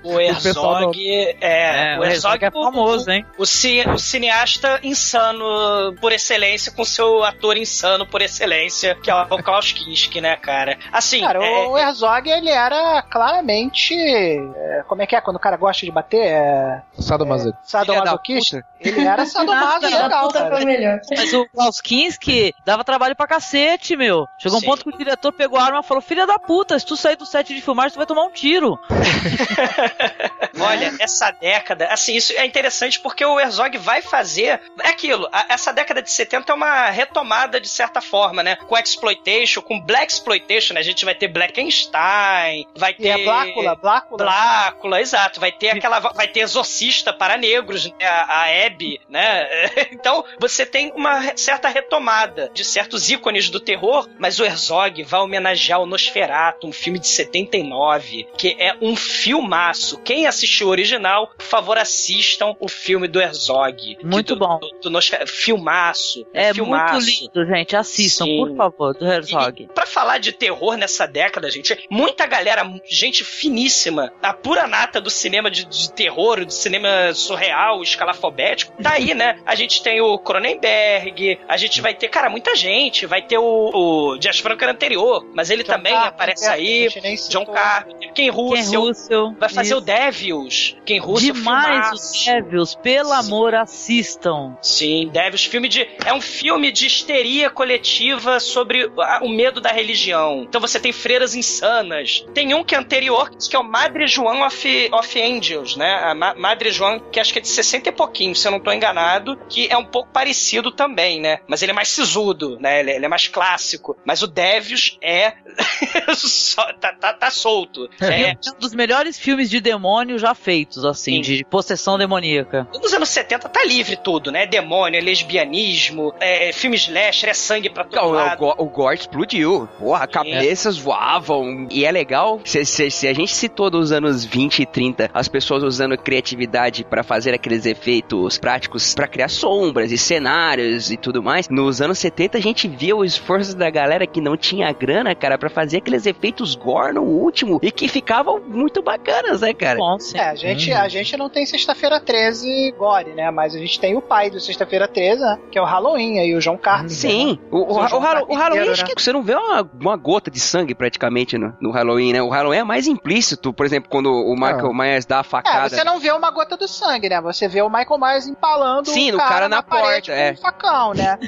O pessoal não- Herzog é, É, o Herzog é famoso, hein? O, ci- o cineasta insano por excelência, com seu ator insano por excelência, que é o Klaus Kinski, né, cara? Assim, Cara, é- o Herzog, ele era claramente. é, como é que é quando o cara gosta de bater? É, Sadomasoquista. sadomasoquista? Ele era sadomaso Filha da legal, puta cara. foi melhor. Mas o Klaus Kinski dava trabalho pra cacete, meu. Chegou um Sim. ponto que o diretor pegou a arma e falou: Filha da puta, se tu sair do set de filmagem, tu vai tomar um tiro. [laughs] Olha, essa década, assim, isso é interessante porque o Herzog vai fazer. É aquilo, a- essa década de 70 é uma retomada de certa forma, né? Com exploitation, com black exploitation, né? A gente vai ter Blackenstein, vai ter. E é Blácula, Blácula. Blácula, exato. Vai ter aquela. Vai ter exorcista para negros, né? A, a Abby, né? [laughs] Então, você tem uma certa retomada de certos ícones do terror, mas o Herzog vai homenagear o Nosferatu, um filme de 79, que é um filmaço. Quem assistiu o original, por favor, assistam o filme do Herzog. Muito do- bom. Do, do. Filmaço. É filmaço. muito lindo, gente. Assistam, Sim. por favor, do Herzog. E pra falar de terror nessa década, gente, muita galera, gente finíssima, a pura nata do cinema de, de terror, do cinema surreal, escalafobético, tá aí, né? A gente tem o Cronenberg, a gente vai ter, cara, muita gente, vai ter o, o Dias Franco era anterior, mas ele também Carpenter, aparece aí, John. Carpenter, Ken Ken Russell, Russell. vai fazer o isso. Devils, Ken Russo Demais filmaço. os Devils, pelo amor, assistam. Sim, Devils, filme de. É um filme de histeria coletiva sobre o medo da religião. Então você tem freiras insanas. Tem um que é anterior, que é o Madre João of, of Angels, né? A Ma- Madre João, que acho que é de 60 e pouquinho, se eu não tô enganado, que é um pouco parecido também, né? Mas ele é mais sisudo, né? Ele, ele é mais clássico. Mas o Devils é. [laughs] tá, tá, tá solto. É, É um dos melhores filmes de demônio já feitos, assim, de possessão demoníaca. Nos anos 70 tá livre tudo, né? Demônio, é lesbianismo, é filme slasher, é sangue pra todo Não, o, lado. go- o gore explodiu. Porra, cabeças voavam. E é legal, se, se- se a gente citou dos anos 20 e 30, as pessoas usando criatividade pra fazer aqueles efeitos práticos pra criar sombras e cenários e tudo mais. Nos anos 70 a gente via o esforço da galera que não tinha grana, cara, pra fazer aqueles efeitos gore no último e que ficavam muito bacanas, né, cara? É, a gente, a gente não tem Sexta-feira 13 gore, né? Mas a gente tem o pai do Sexta-feira 13, né? Que é o Halloween aí, o João Carpenter. Sim, né? o, o, o, o Halloween, né? acho que você não vê uma, uma gota de sangue praticamente no, no Halloween, né? O Halloween é mais implícito, por exemplo, quando o Michael Myers dá a É, facada. você não vê uma gota do sangue, né? Você vê o Michael Myers empalando Sim, o cara, cara na parede porta, é. com um facão, né? [laughs]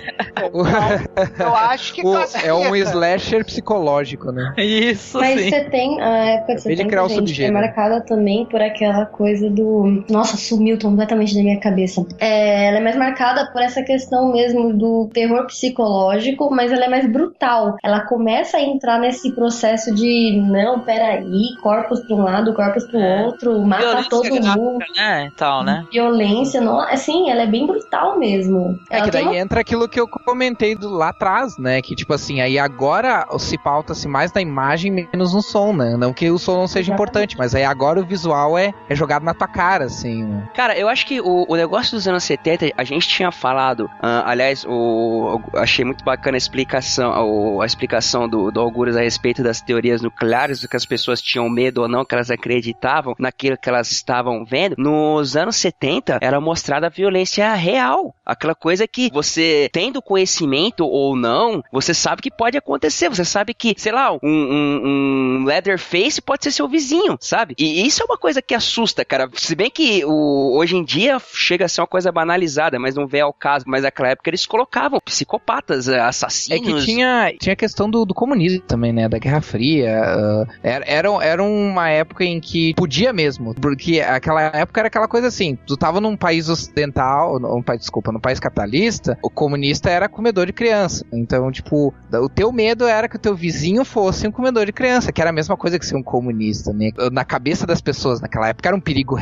Então, eu acho que O- é um slasher psicológico, né? Isso, Mas você tem a época de Acabei de 70, criar o gente, é subgênero. marcada também por aquela coisa do. Nossa, sumiu completamente da minha cabeça. É, ela é mais marcada por essa questão mesmo do terror psicológico, mas ela é mais brutal. Ela começa a entrar nesse processo de não, peraí, corpos pra um lado, corpos pro outro, mata Violência todo gráfica, mundo. né? Tal, né? Violência, não, assim, ela é bem brutal mesmo. É Ela que daí uma- entra aquilo que eu comentei do, lá atrás, né? Que tipo assim, aí agora se pauta-se mais na imagem menos no som, né? Não que o som não seja importante, mas aí agora o visual é, é jogado na tua cara, assim, né? Cara, eu acho que o, o negócio dos anos 70, a gente tinha falado, ah, aliás, o, achei muito bacana a explicação, o- a explicação do, do Algures a respeito das teorias nucleares, do que as pessoas tinham medo ou não, que elas acreditavam naquilo que elas estavam vendo. Nos anos 70, era mostrada a violência real. Aquela coisa que você, tendo conhecimento ou não, você sabe que pode acontecer. Você sabe que, sei lá, um, um, um Leatherface pode ser seu vizinho, sabe? E isso é uma coisa que assusta, cara. Se bem que o, hoje em dia chega a ser uma coisa banalizada, mas não vem ao caso. Mas naquela época eles colocavam psicopatas, eh, É assassinos. que tinha, tinha a questão do, do comunismo também, né? Da Guerra Fria. ah, era, era, era uma época em que podia mesmo. Porque aquela época era aquela coisa assim: tu tava num país ocidental, um desculpa, num país capitalista, o comunista era comedor de criança. Então, tipo, o teu medo era que o teu vizinho fosse um comedor de criança, que era a mesma coisa que ser um comunista, né? Na cabeça das pessoas naquela época era um perigo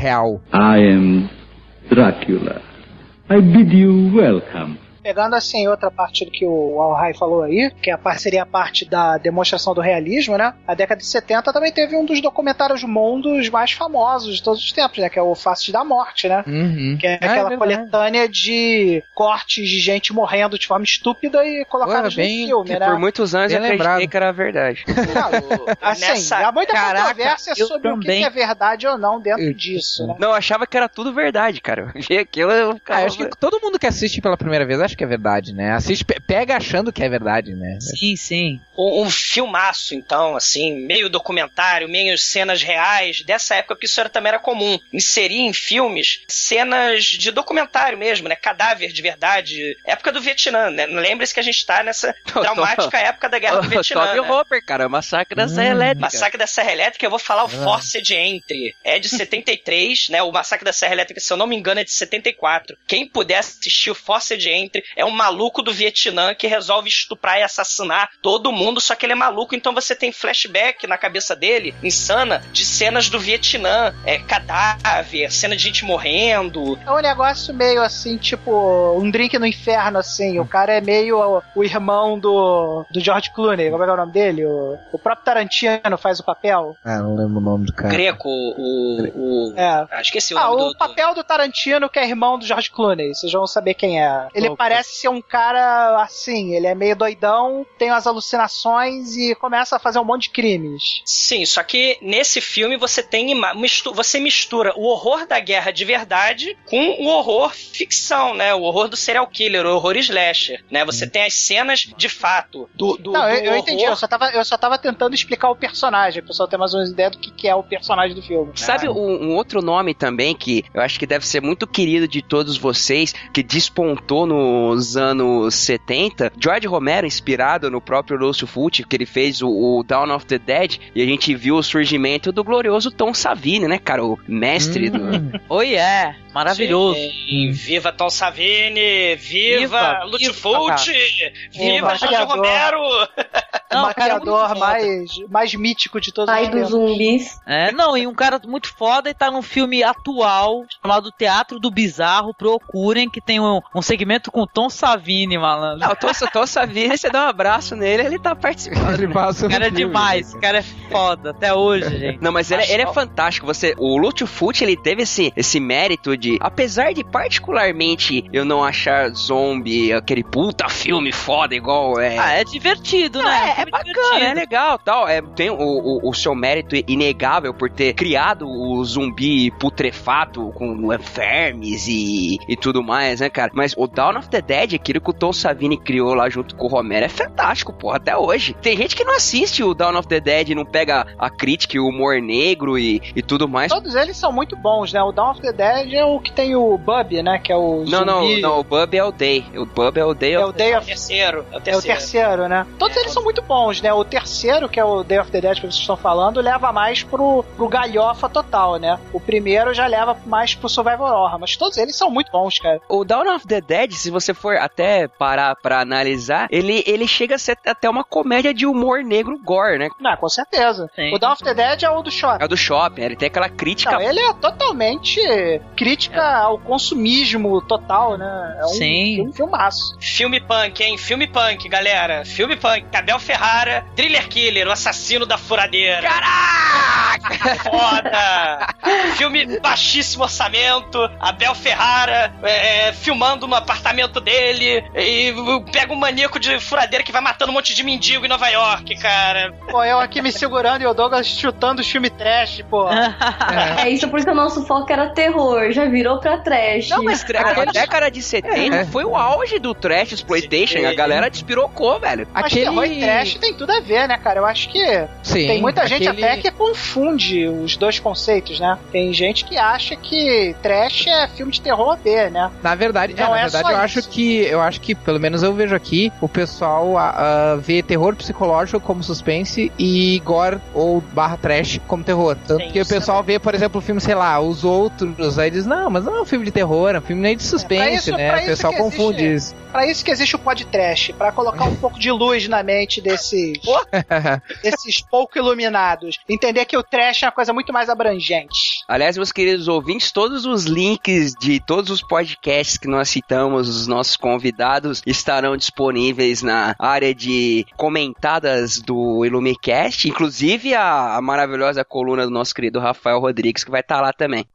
I am Dracula. I bid you welcome. Pegando assim outra parte do que o Alhai falou aí, que é a parte, seria a parte da demonstração do realismo, né? A década de 70 também teve um dos documentários mundos mais famosos de todos os tempos, né? Que é o Faces da Morte, né? Uhum. Que é Ah, é aquela verdade. coletânea de cortes de gente morrendo de forma estúpida e colocados Ué, bem- no filme, né? por muitos anos Bem eu acreditei lembrado. que era verdade. [laughs] Assim, Nessa- há muita Caraca, controvérsia eu sobre o que também. é verdade ou não dentro disso, né? Não, eu achava que era tudo verdade, cara. Eu vi aquilo eu Ah, eu acho que todo mundo que assiste pela primeira vez acha que é verdade, né? Assiste, pe- pega achando que é verdade, né? Sim, sim. Um, um filmaço, então, assim, meio documentário, meio cenas reais, dessa época que isso era, também era comum. Inserir em filmes cenas de documentário mesmo, né? Cadáver de verdade. Época do Vietnã, né? Lembre-se que a gente tá nessa [laughs] traumática época da Guerra do [laughs] Vietnã. Tommy né? Hopper, cara, Massacre da Serra Elétrica. Massacre da Serra Elétrica, eu vou falar o Forced Entry. É de 73, né? O Massacre da Serra Elétrica, se eu não me engano, é de 74. Quem puder assistir o Forced É um maluco do Vietnã que resolve estuprar e assassinar todo mundo, só que ele é maluco, então você tem flashback na cabeça dele, insana, de cenas do Vietnã. É cadáver, cena de gente morrendo. É um negócio meio assim, tipo, um drink no inferno, assim. O cara é meio o, o irmão do, do George Clooney. Como é que é o nome dele? O, o próprio Tarantino faz o papel. Ah, não lembro o nome do cara. Greco, o. o É. ah, esqueci o Ah, nome o do. papel do Tarantino, que é irmão do George Clooney. Vocês vão saber quem é. Ele Qual- parece ser um cara assim, ele é meio doidão, tem umas alucinações e começa a fazer um monte de crimes. Sim, só que nesse filme você tem mistu- você mistura o horror da guerra de verdade com o horror ficção, né? O horror do serial killer, o horror slasher, né? Você tem as cenas de fato do, do, Não, do eu, eu horror. entendi, eu só, tava, eu só tava tentando explicar o personagem, o pessoal ter mais ou menos ideia do que, que é o personagem do filme. Sabe um, um outro nome também que eu acho que deve ser muito querido de todos vocês, que despontou nos anos 70? George Romero, inspirado no próprio Lúcio Fulci, que ele fez o, o Dawn of the Dead, e a gente viu o surgimento do glorioso Tom Savini, né, cara? O mestre do. [laughs] Oh yeah, maravilhoso. Sim, viva Tom Savini, viva, Viva, Lúcio viva, Fulci, viva Viva, Jorge maquiador. Romero. o Não, cara, maquiador muito foda. mais, mais mítico de todos Pai os dos tempos. zumbis. É, não, e um cara muito foda e tá num filme atual chamado Teatro do Bizarro. Procurem, que tem um, um segmento com Tom Savini, malandro. Não, o Tom, Tom Savini, você dá um abraço nele, ele tá participando. Ele passa cara é demais, esse cara é foda até hoje, gente. Não, mas ele, ele é fantástico. Você, o Lúcio Fulci, ele teve esse, esse mérito de, apesar de particularmente eu não achar Zombie aquele puta filme foda igual é. Ah, é divertido, né? é, é filme bacana, divertido. é legal, tal. É, tem o, o, o seu mérito inegável por ter criado o zumbi putrefato com é, vermes e, e tudo mais, né, cara? Mas o Dawn of the Dead, aquilo que o Tom Savini criou lá junto com o Romero, é fantástico, porra, até hoje. Tem gente que não assiste o Dawn of the Dead e não pega a crítica e o humor negro e, e tudo mais. Todos eles são muito bons, né? O Dawn of the Dead é o que tem o Bub, né? Que é o Não, não, zumbi. não, o Bub é o Day. O Bub é o Day É of o Day É o of terceiro, é o É o terceiro. terceiro, né? Todos eles são muito bons, né? O terceiro, que é o Day of the Dead que vocês estão falando, leva mais pro, pro galhofa total, né? O primeiro já leva mais pro survival horror, mas todos eles são muito bons, cara. O Dawn of the Dead, se você for até parar pra analisar, ele, ele chega a ser até uma comédia de humor negro gore, né? Não, com certeza. Sim. O Dawn of the Dead é o do shopping. É o do shopping, ele tem aquela crítica. Não, ele é totalmente crítica ao consumismo total, né? É um Sim. filme filmaço. Filme punk, hein? Filme punk, galera. Filme punk. Abel Ferrara, Thriller Killer, o assassino da furadeira. Caraca! Foda! Filme baixíssimo orçamento. Abel Ferrara é, é, filmando no apartamento dele e pega um maníaco de furadeira que vai matando um monte de mendigo em Nova York, cara. Pô, eu aqui me segurando e o Douglas chutando os filmes trash, pô. [laughs] É isso porque o nosso foco era terror, já virou pra trash. Não, mas a década de 70 É. foi o auge do trash exploitation. A galera despirocou, velho. Mas Aquele- terror e trash tem tudo a ver, né, cara? Eu acho que Sim, tem muita gente aquele- até que confunde os dois conceitos, né? Tem gente que acha que trash é filme de terror B, né? Na verdade, é, Não na é verdade eu acho isso. que eu acho que pelo menos eu vejo aqui o pessoal ah, ah, vê terror psicológico como suspense e gore ou barra trash como terror. Tanto Sim, que o pessoal vê, por exemplo, o filme, sei lá, os outros, aí diz, não, mas não é um filme de terror, é um filme nem de suspense, isso- né? O pessoal confunde existe- isso. Pra isso que existe o pod trash, pra colocar um pouco de luz na mente desses [laughs] desses pouco iluminados. Entender que o trash é uma coisa muito mais abrangente. Aliás, meus queridos ouvintes, todos os links de todos os podcasts que nós citamos, os nossos convidados, estarão disponíveis na área de comentadas do Ilumicast, inclusive a, a maravilhosa coluna do nosso querido Rafael Rodrigues, que vai estar lá também.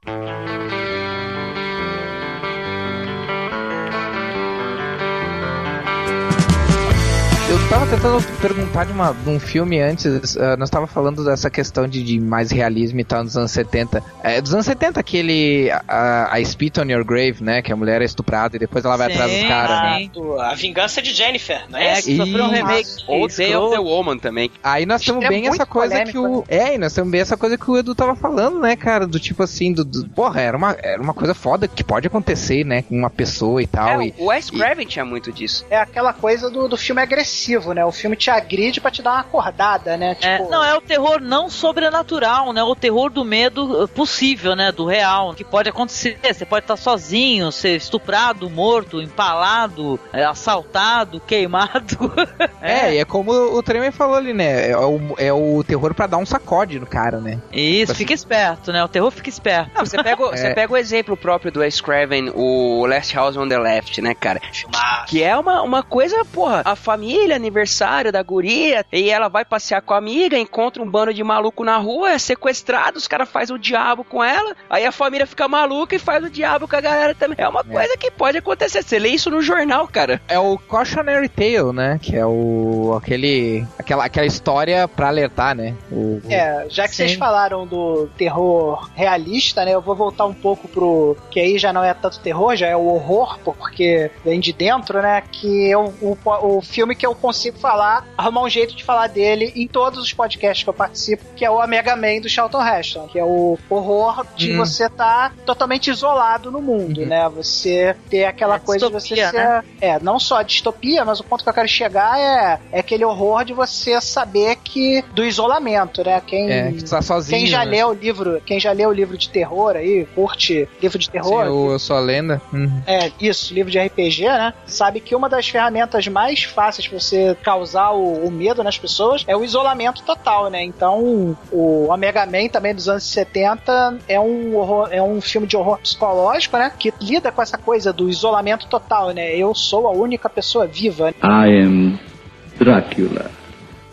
Tentando perguntar de, uma, de um filme antes, ah, nós tava falando dessa questão de, de mais realismo e tal nos anos 70. É, dos anos 70, aquele a, a Spit on Your Grave, né? Que a mulher é estuprada e depois ela vai atrás dos Sim, caras. né? sim. A Vingança de Jennifer, não é, É, que sofreu um remake. Ou Day of the Woman também. Aí nós temos é bem muito essa coisa polêmico, que o. É, e nós temos bem essa coisa que o Edu tava falando, né, cara? Do tipo assim, do. do- porra, era uma, era uma coisa foda que pode acontecer, né? Com uma pessoa e tal. É, e, o Wes Craven tinha muito disso. É aquela coisa do, do filme agressivo, né? O filme te agride pra te dar uma acordada, né? É, Tipo, não, é o terror não sobrenatural, né? O terror do medo uh, possível, né? Do real, que pode acontecer. Você pode estar sozinho, ser estuprado, morto, empalado, [laughs] é, assaltado, queimado. é, e é como o Tremer falou ali, né? É o, é o terror pra dar um sacode no cara, né? Isso, Assim. fica esperto, né? O terror fica esperto. Não, você pega, o- [laughs] É. você pega o exemplo próprio do Wes Craven, o Last House on the Left, né, cara? Que é uma, uma coisa, porra, a família aniversário da guria e ela vai passear com a amiga, encontra um bando de maluco na rua, é sequestrado, os caras fazem o diabo com ela, aí a família fica maluca e faz o diabo com a galera também. É uma coisa que pode acontecer. Você lê isso no jornal, cara. É o Cautionary Tale, né? Que é o aquele aquela, aquela história pra alertar, né? O, É, já que Sim. vocês falaram do terror realista, né? Eu vou voltar um pouco pro. Que aí já não é tanto terror, já é o horror, porque vem de dentro, né? Que é o, o, o filme que eu consigo falar, arrumar um jeito de falar dele em todos os podcasts que eu participo, que é o Omega Man do Charlton Heston, que é o horror de Hum. você estar totalmente isolado no mundo, né? Você ter aquela É coisa de você distopia, ser. né? É, não só distopia, mas o ponto que eu quero chegar é, é aquele horror de você saber que do isolamento, né? Quem, É, que tá sozinho, quem já né? leu o livro, quem já leu o livro de terror aí, curte livro de Sim, terror, eu, eu sou a lenda. Uhum. é, isso, livro de RPG, né? Sabe que uma das ferramentas mais fáceis pra você causar o, o medo nas pessoas é o isolamento total, né? Então, o Omega Man também dos anos 70 é um horror, é um filme de horror psicológico, né? Que lida com essa coisa do isolamento total, né? Eu sou a única pessoa viva. I am Dracula.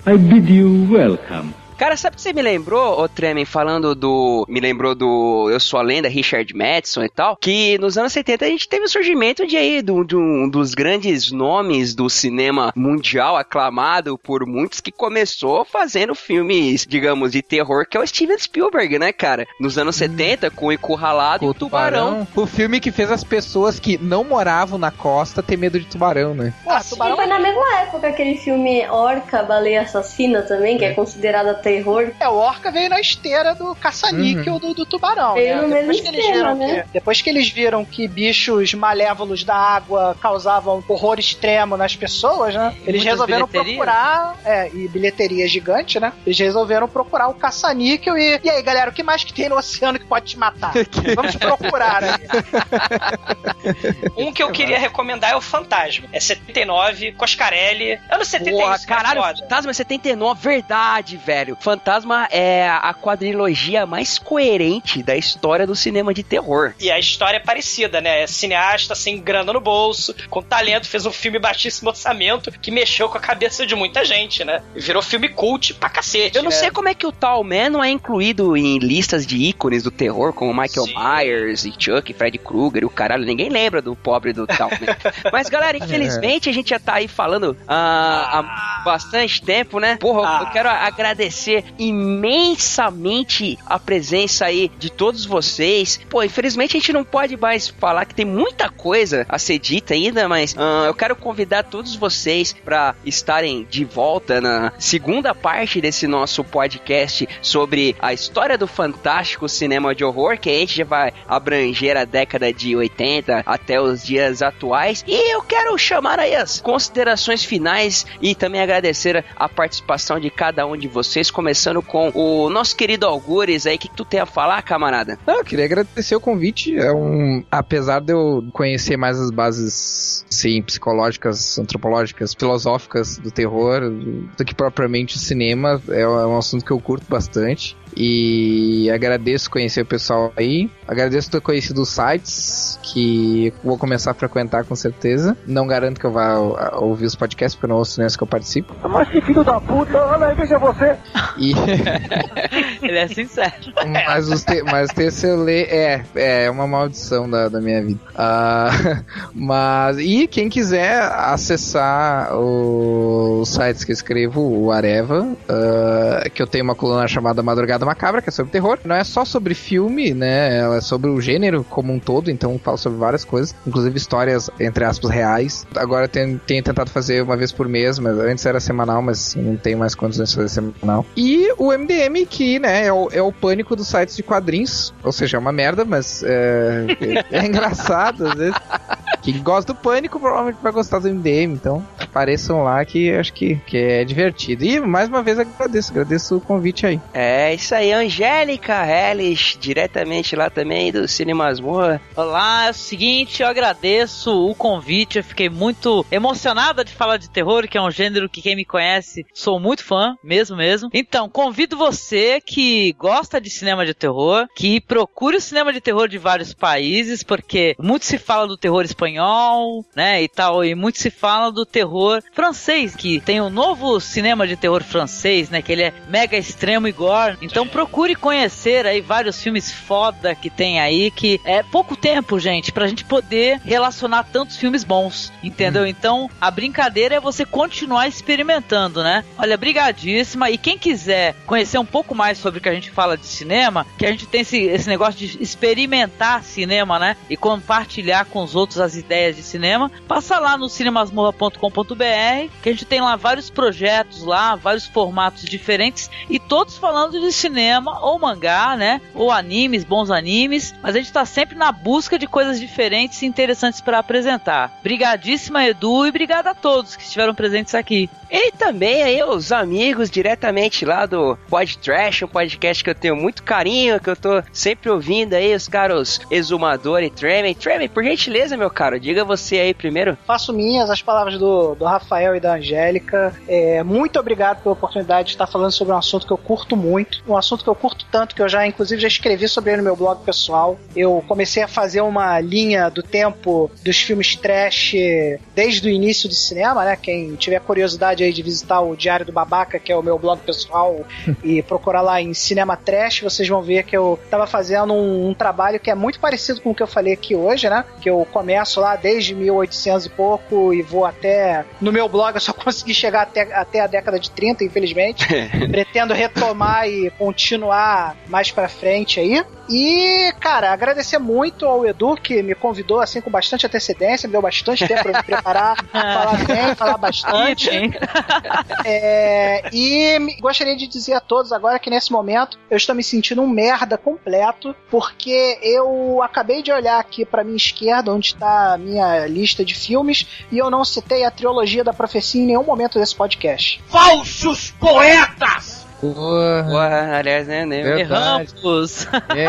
I bid you welcome. Cara, sabe o que você me lembrou, ô Tremen, falando do. Me lembrou do Eu Sou a Lenda, Richard Madison e tal? Que nos anos 70 a gente teve o surgimento de aí, de um de um dos grandes nomes do cinema mundial, aclamado por muitos, que começou fazendo filmes, digamos, de terror, que é o Steven Spielberg, né, cara? Nos anos 70, com o Encurralado e o Tubarão. O filme que fez as pessoas que não moravam na costa ter medo de tubarão, né? Ah, E foi na mesma época aquele filme Orca, Baleia Assassina também, que é, considerada terror. É, o Orca veio na esteira do caça-níquel do, do tubarão, Veio né? no Depois mesmo que, eles viram né? que, depois que eles viram que bichos malévolos da água causavam horror extremo nas pessoas, né? Eles muitas resolveram bilheterias. procurar, é, e bilheteria gigante, né? Eles resolveram procurar o caça-níquel e, e aí, galera, o que mais que tem no oceano que pode te matar? [laughs] Vamos procurar aí. [laughs] Um que eu queria recomendar é o Fantasma. É 79, Coscarelli. Anos 70 é Porra, isso, né? caralho. Fantasma 79, verdade, velho. Fantasma é a quadrilogia mais coerente da história do cinema de terror. E a história é parecida, né? É cineasta sem grana no bolso, com talento, fez um filme baixíssimo orçamento que mexeu com a cabeça de muita gente, né? E virou filme cult pra cacete. Eu não né? sei como é que o Tal Man não é incluído em listas de ícones do terror, como Michael Sim. Myers e Chuck, Fred Krueger e o caralho. Ninguém lembra do pobre do Tal Man. [laughs] Mas, galera, infelizmente a gente já tá aí falando ah, há bastante tempo, né? Porra, Ah. eu quero agradecer imensamente a presença aí de todos vocês. Pô, infelizmente a gente não pode mais falar que tem muita coisa a ser dita ainda, mas ah, eu quero convidar todos vocês para estarem de volta na segunda parte desse nosso podcast sobre a história do fantástico cinema de horror, que a gente já vai abranger a década de 80 até os dias atuais. E eu quero chamar aí as considerações finais e também agradecer a participação de cada um de vocês, começando com o nosso querido Algures aí. O que, que tu tem a falar, camarada? Não, eu queria agradecer o convite. É um, apesar de eu conhecer mais as bases, sim, psicológicas, antropológicas, filosóficas do terror, do, que propriamente o cinema, é um assunto que eu curto bastante. E agradeço conhecer o pessoal aí. Agradeço ter conhecido os sites que vou começar a frequentar com certeza. Não garanto que eu vá ouvir os podcasts, porque eu não ouço nesse que eu participo. Mas que filho da puta, olha aí, veja você. E [laughs] Ele é sincero. Mas os, te, mas os eu leio. É, é uma maldição da, da minha vida. Ah, [laughs] mas. E quem quiser acessar o- os sites que eu escrevo, o Areva, ah, que eu tenho uma coluna chamada Madrugada Macabra, que é sobre terror. Não é só sobre filme, né? Ela é sobre o gênero como um todo, então falo sobre várias coisas, inclusive histórias, entre aspas, reais. Agora tenho tentado fazer uma vez por mês, mas antes era semanal, mas não tenho mais condições de fazer semanal. E o MDM, que, né, é o, é o pânico dos sites de quadrinhos, ou seja, é uma merda, mas é, [laughs] é engraçado às vezes. Quem gosta do pânico provavelmente vai gostar do MDM, então apareçam lá que acho que, que é divertido. E mais uma vez agradeço, agradeço o convite aí. É isso aí, Angélica Hellis, diretamente lá também do Cine Masmorra. Olá, é o seguinte, eu agradeço o convite, eu fiquei muito emocionada de falar de terror, que é um gênero que quem me conhece, sou muito fã, mesmo mesmo. Então, convido você que gosta de cinema de terror, que procure o cinema de terror de vários países, porque muito se fala do terror espanhol, né, e tal, e muito se fala do terror francês, que tem um novo cinema de terror francês, né? Que ele é mega extremo e gore. Então procure conhecer aí vários filmes foda que tem aí, que é pouco tempo, gente, pra gente poder relacionar tantos filmes bons, entendeu? Hum. Então a brincadeira é você continuar experimentando, né? Olha, brigadíssima. E quem quiser conhecer um pouco mais sobre o que a gente fala de cinema, que a gente tem esse, esse negócio de experimentar cinema, né? E compartilhar com os outros as ideias de cinema, passa lá no cinemasmorra.com.br, que a gente tem lá vários projetos lá, vários formatos diferentes e todos falando de cinema ou mangá, né? Ou animes, bons animes, mas a gente tá sempre na busca de coisas diferentes e interessantes para apresentar. Brigadíssima Edu e obrigada a todos que estiveram presentes aqui. E também aí os amigos diretamente lá do Pod Trash, um podcast que eu tenho muito carinho, que eu tô sempre ouvindo aí, os caros Exumador e Tremem. Tremem, por gentileza, meu caro, diga você aí primeiro. Faço minhas as palavras do, do Rafael e da Angélica. É, muito obrigado pela oportunidade de estar falando sobre um assunto que eu curto muito, um assunto que eu curto tanto que eu já, inclusive, já escrevi sobre ele no meu blog pessoal. Eu comecei a fazer uma linha do tempo dos filmes trash desde o início do cinema, né? Quem tiver curiosidade aí de visitar o Diário do Babaca, que é o meu blog pessoal, [laughs] e procurar lá em Cinema Trash, vocês vão ver que eu tava fazendo um, um, trabalho que é muito parecido com o que eu falei aqui hoje, né? Que eu começo lá desde 1800 e pouco e vou até. No meu blog eu só [laughs] consegui chegar até, até a década de 30, infelizmente. [laughs] Pretendo retomar e continuar mais pra frente aí. E, cara, agradecer muito ao Edu que me convidou assim com bastante antecedência, me deu bastante tempo pra me preparar, [laughs] falar bem, falar bastante. [laughs] é, e gostaria de dizer a todos agora que nesse momento eu estou me sentindo um merda completo, porque eu acabei de olhar aqui para minha esquerda, onde está a minha lista de filmes, e eu não citei a trilogia da profecia em nenhum momento desse podcast. Falsos poetas! Porra. Porra, aliás, né? né [laughs] Erramos.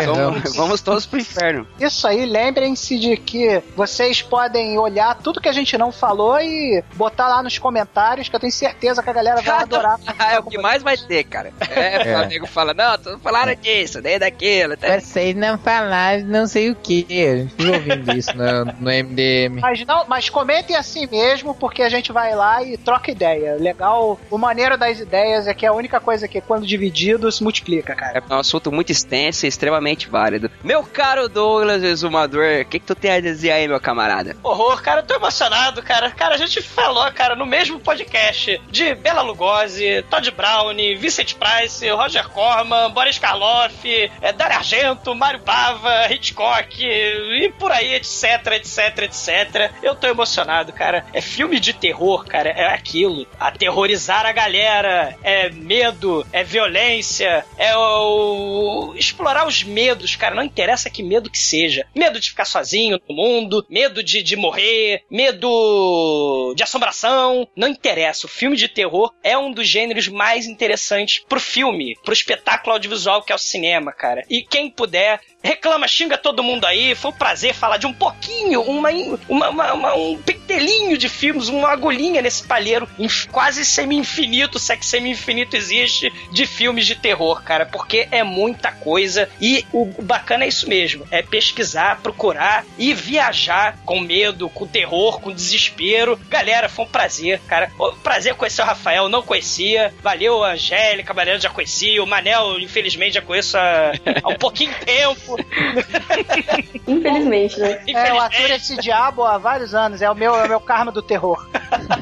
Vamos, vamos todos pro inferno. Isso aí, lembrem-se de que vocês podem olhar tudo que a gente não falou e botar lá nos comentários, que eu tenho certeza que a galera vai [laughs] adorar. é o que mais vai ter, cara. É, [laughs] é. o amigo fala, não, tu falaram disso, nem daquilo. Tá? Vocês não falaram não sei o que. A gente fica ouvindo isso no, no MDM. Mas, não, mas comentem assim mesmo, porque a gente vai lá e troca ideia. Legal, o maneiro das ideias é que a única coisa que quando dividido, se multiplica, cara. É um assunto muito extenso e extremamente válido. Meu caro Douglas Exumador, o que, que tu tem a dizer aí, meu camarada? Horror, cara, eu tô emocionado, cara. Cara, a gente falou, cara, no mesmo podcast de Bela Lugosi, Todd Brown, Vincent Price, Roger Corman, Boris Karloff, é, Dario Argento, Mario Bava, Hitchcock e por aí, etc, etc, etc. Eu tô emocionado, cara. É filme de terror, cara, é aquilo. Aterrorizar a galera, é medo, é violência, é o... explorar os medos, cara. Não interessa que medo que seja. Medo de ficar sozinho no mundo, medo de, de morrer, medo de assombração. Não interessa. O filme de terror é um dos gêneros mais interessantes pro filme, pro espetáculo audiovisual que é o cinema, cara. E quem puder, reclama, xinga todo mundo aí. Foi um prazer falar de um pouquinho, uma, uma, uma, uma um pentelinho de filmes, uma agulhinha nesse palheiro quase semi-infinito, se é que semi-infinito existe, de filmes de terror, cara, porque é muita coisa e o bacana é isso mesmo, é pesquisar, procurar e viajar com medo, com terror, com desespero. Galera, foi um prazer, cara. Prazer conhecer o Rafael, não conhecia. Valeu, Angélica, Mariana já conhecia, o Manel, infelizmente, já conheço há, há um pouquinho tempo. [laughs] Infelizmente, né? É, eu aturo esse diabo há vários anos, é o meu, é o meu karma do terror.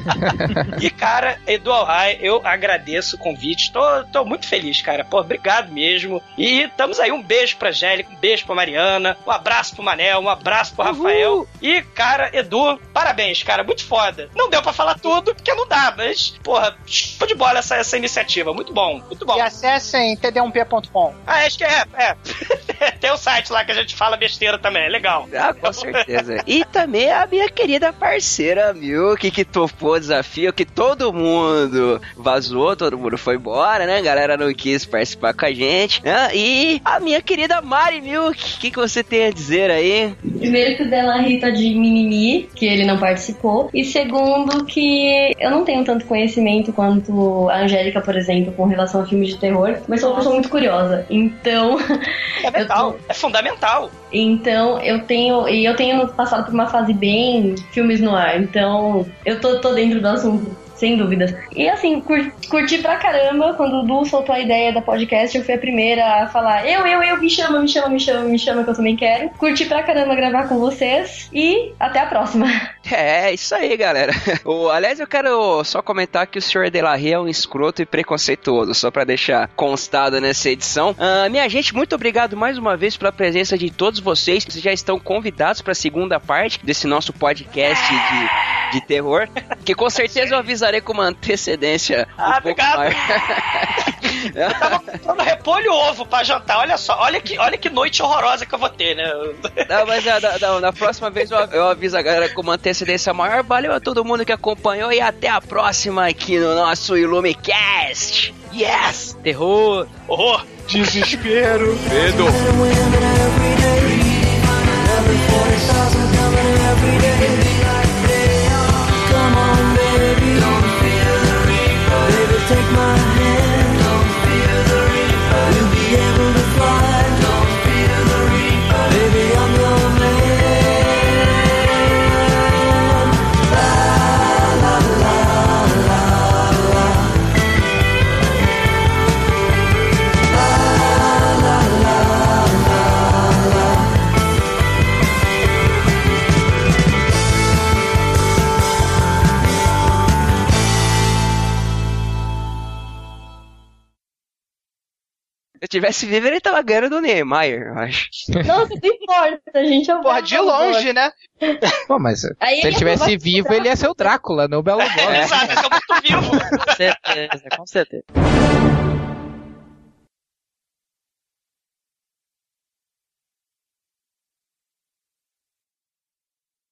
[laughs] e, cara, Edu Alhai, eu agradeço o convite, tô, tô muito feliz, cara. Pô, obrigado mesmo. E estamos aí, um beijo pra Angélica, um beijo pra Mariana, um abraço pro Manel, um abraço pro Uhul. Rafael. E, cara, Edu, parabéns, cara, muito foda. Não deu pra falar tudo, porque não dá, mas, porra, show de bola essa, essa iniciativa. Muito bom, muito bom. E acessem td1p.com. Ah, acho que é, é. [laughs] Tem o site lá que a gente fala besteira também, é legal. Ah, com [laughs] certeza. e também a minha querida parceira Milk, que topou o desafio, que todo mundo vazou, todo mundo foi embora, né? A galera não quis participar com a gente. Né? E a minha querida Mari Milk, o que, que você tem a dizer aí? Primeiro que o Della Rita de mimimi, que ele não participou. E segundo que eu não tenho tanto conhecimento quanto a Angélica, por exemplo, com relação a filmes de terror, mas sou uma pessoa muito curiosa. Então. É, [laughs] mental, tô... é fundamental. Então eu tenho. E eu tenho passado por uma fase bem filmes no ar. Então eu tô, tô dentro do assunto. Sem dúvidas. E assim, cur, curti pra caramba quando o Du soltou a ideia da podcast. Eu fui a primeira a falar: eu, eu, eu, me chama, me chama, me chama, me chama, que eu também quero. Curti pra caramba gravar com vocês. E até a próxima. [laughs] É, isso aí, galera. [laughs] O, aliás, eu quero só comentar que o Sr. Delarry é um escroto e preconceituoso, só pra deixar constado nessa edição. Ah, minha gente, muito obrigado mais uma vez pela presença de todos vocês. Vocês já estão convidados pra segunda parte desse nosso podcast de, de terror, [laughs] que com certeza eu avisarei com uma antecedência um Ah, pouco obrigado. maior. Eu tava comprando repolho e ovo pra jantar. Olha só, olha que, olha que noite horrorosa que eu vou ter, né? Não, mas na, na- na- próxima vez eu, eu aviso a galera com uma antecedência maior. Valeu a todo mundo que acompanhou e até a próxima aqui no nosso Illumicast. Yes! Terror! Horror! Desespero! Medo! Come eu tivesse vivo, ele tava ganhando do Neymar, eu acho. Nossa, não importa, gente. Eu Porra, de longe, né? Pô, mas Aí se ele ele tivesse vivo, ele ia ser o Drácula, não o Belo Lugosi. Exato, esse é muito vivo. [laughs] Com certeza, com certeza.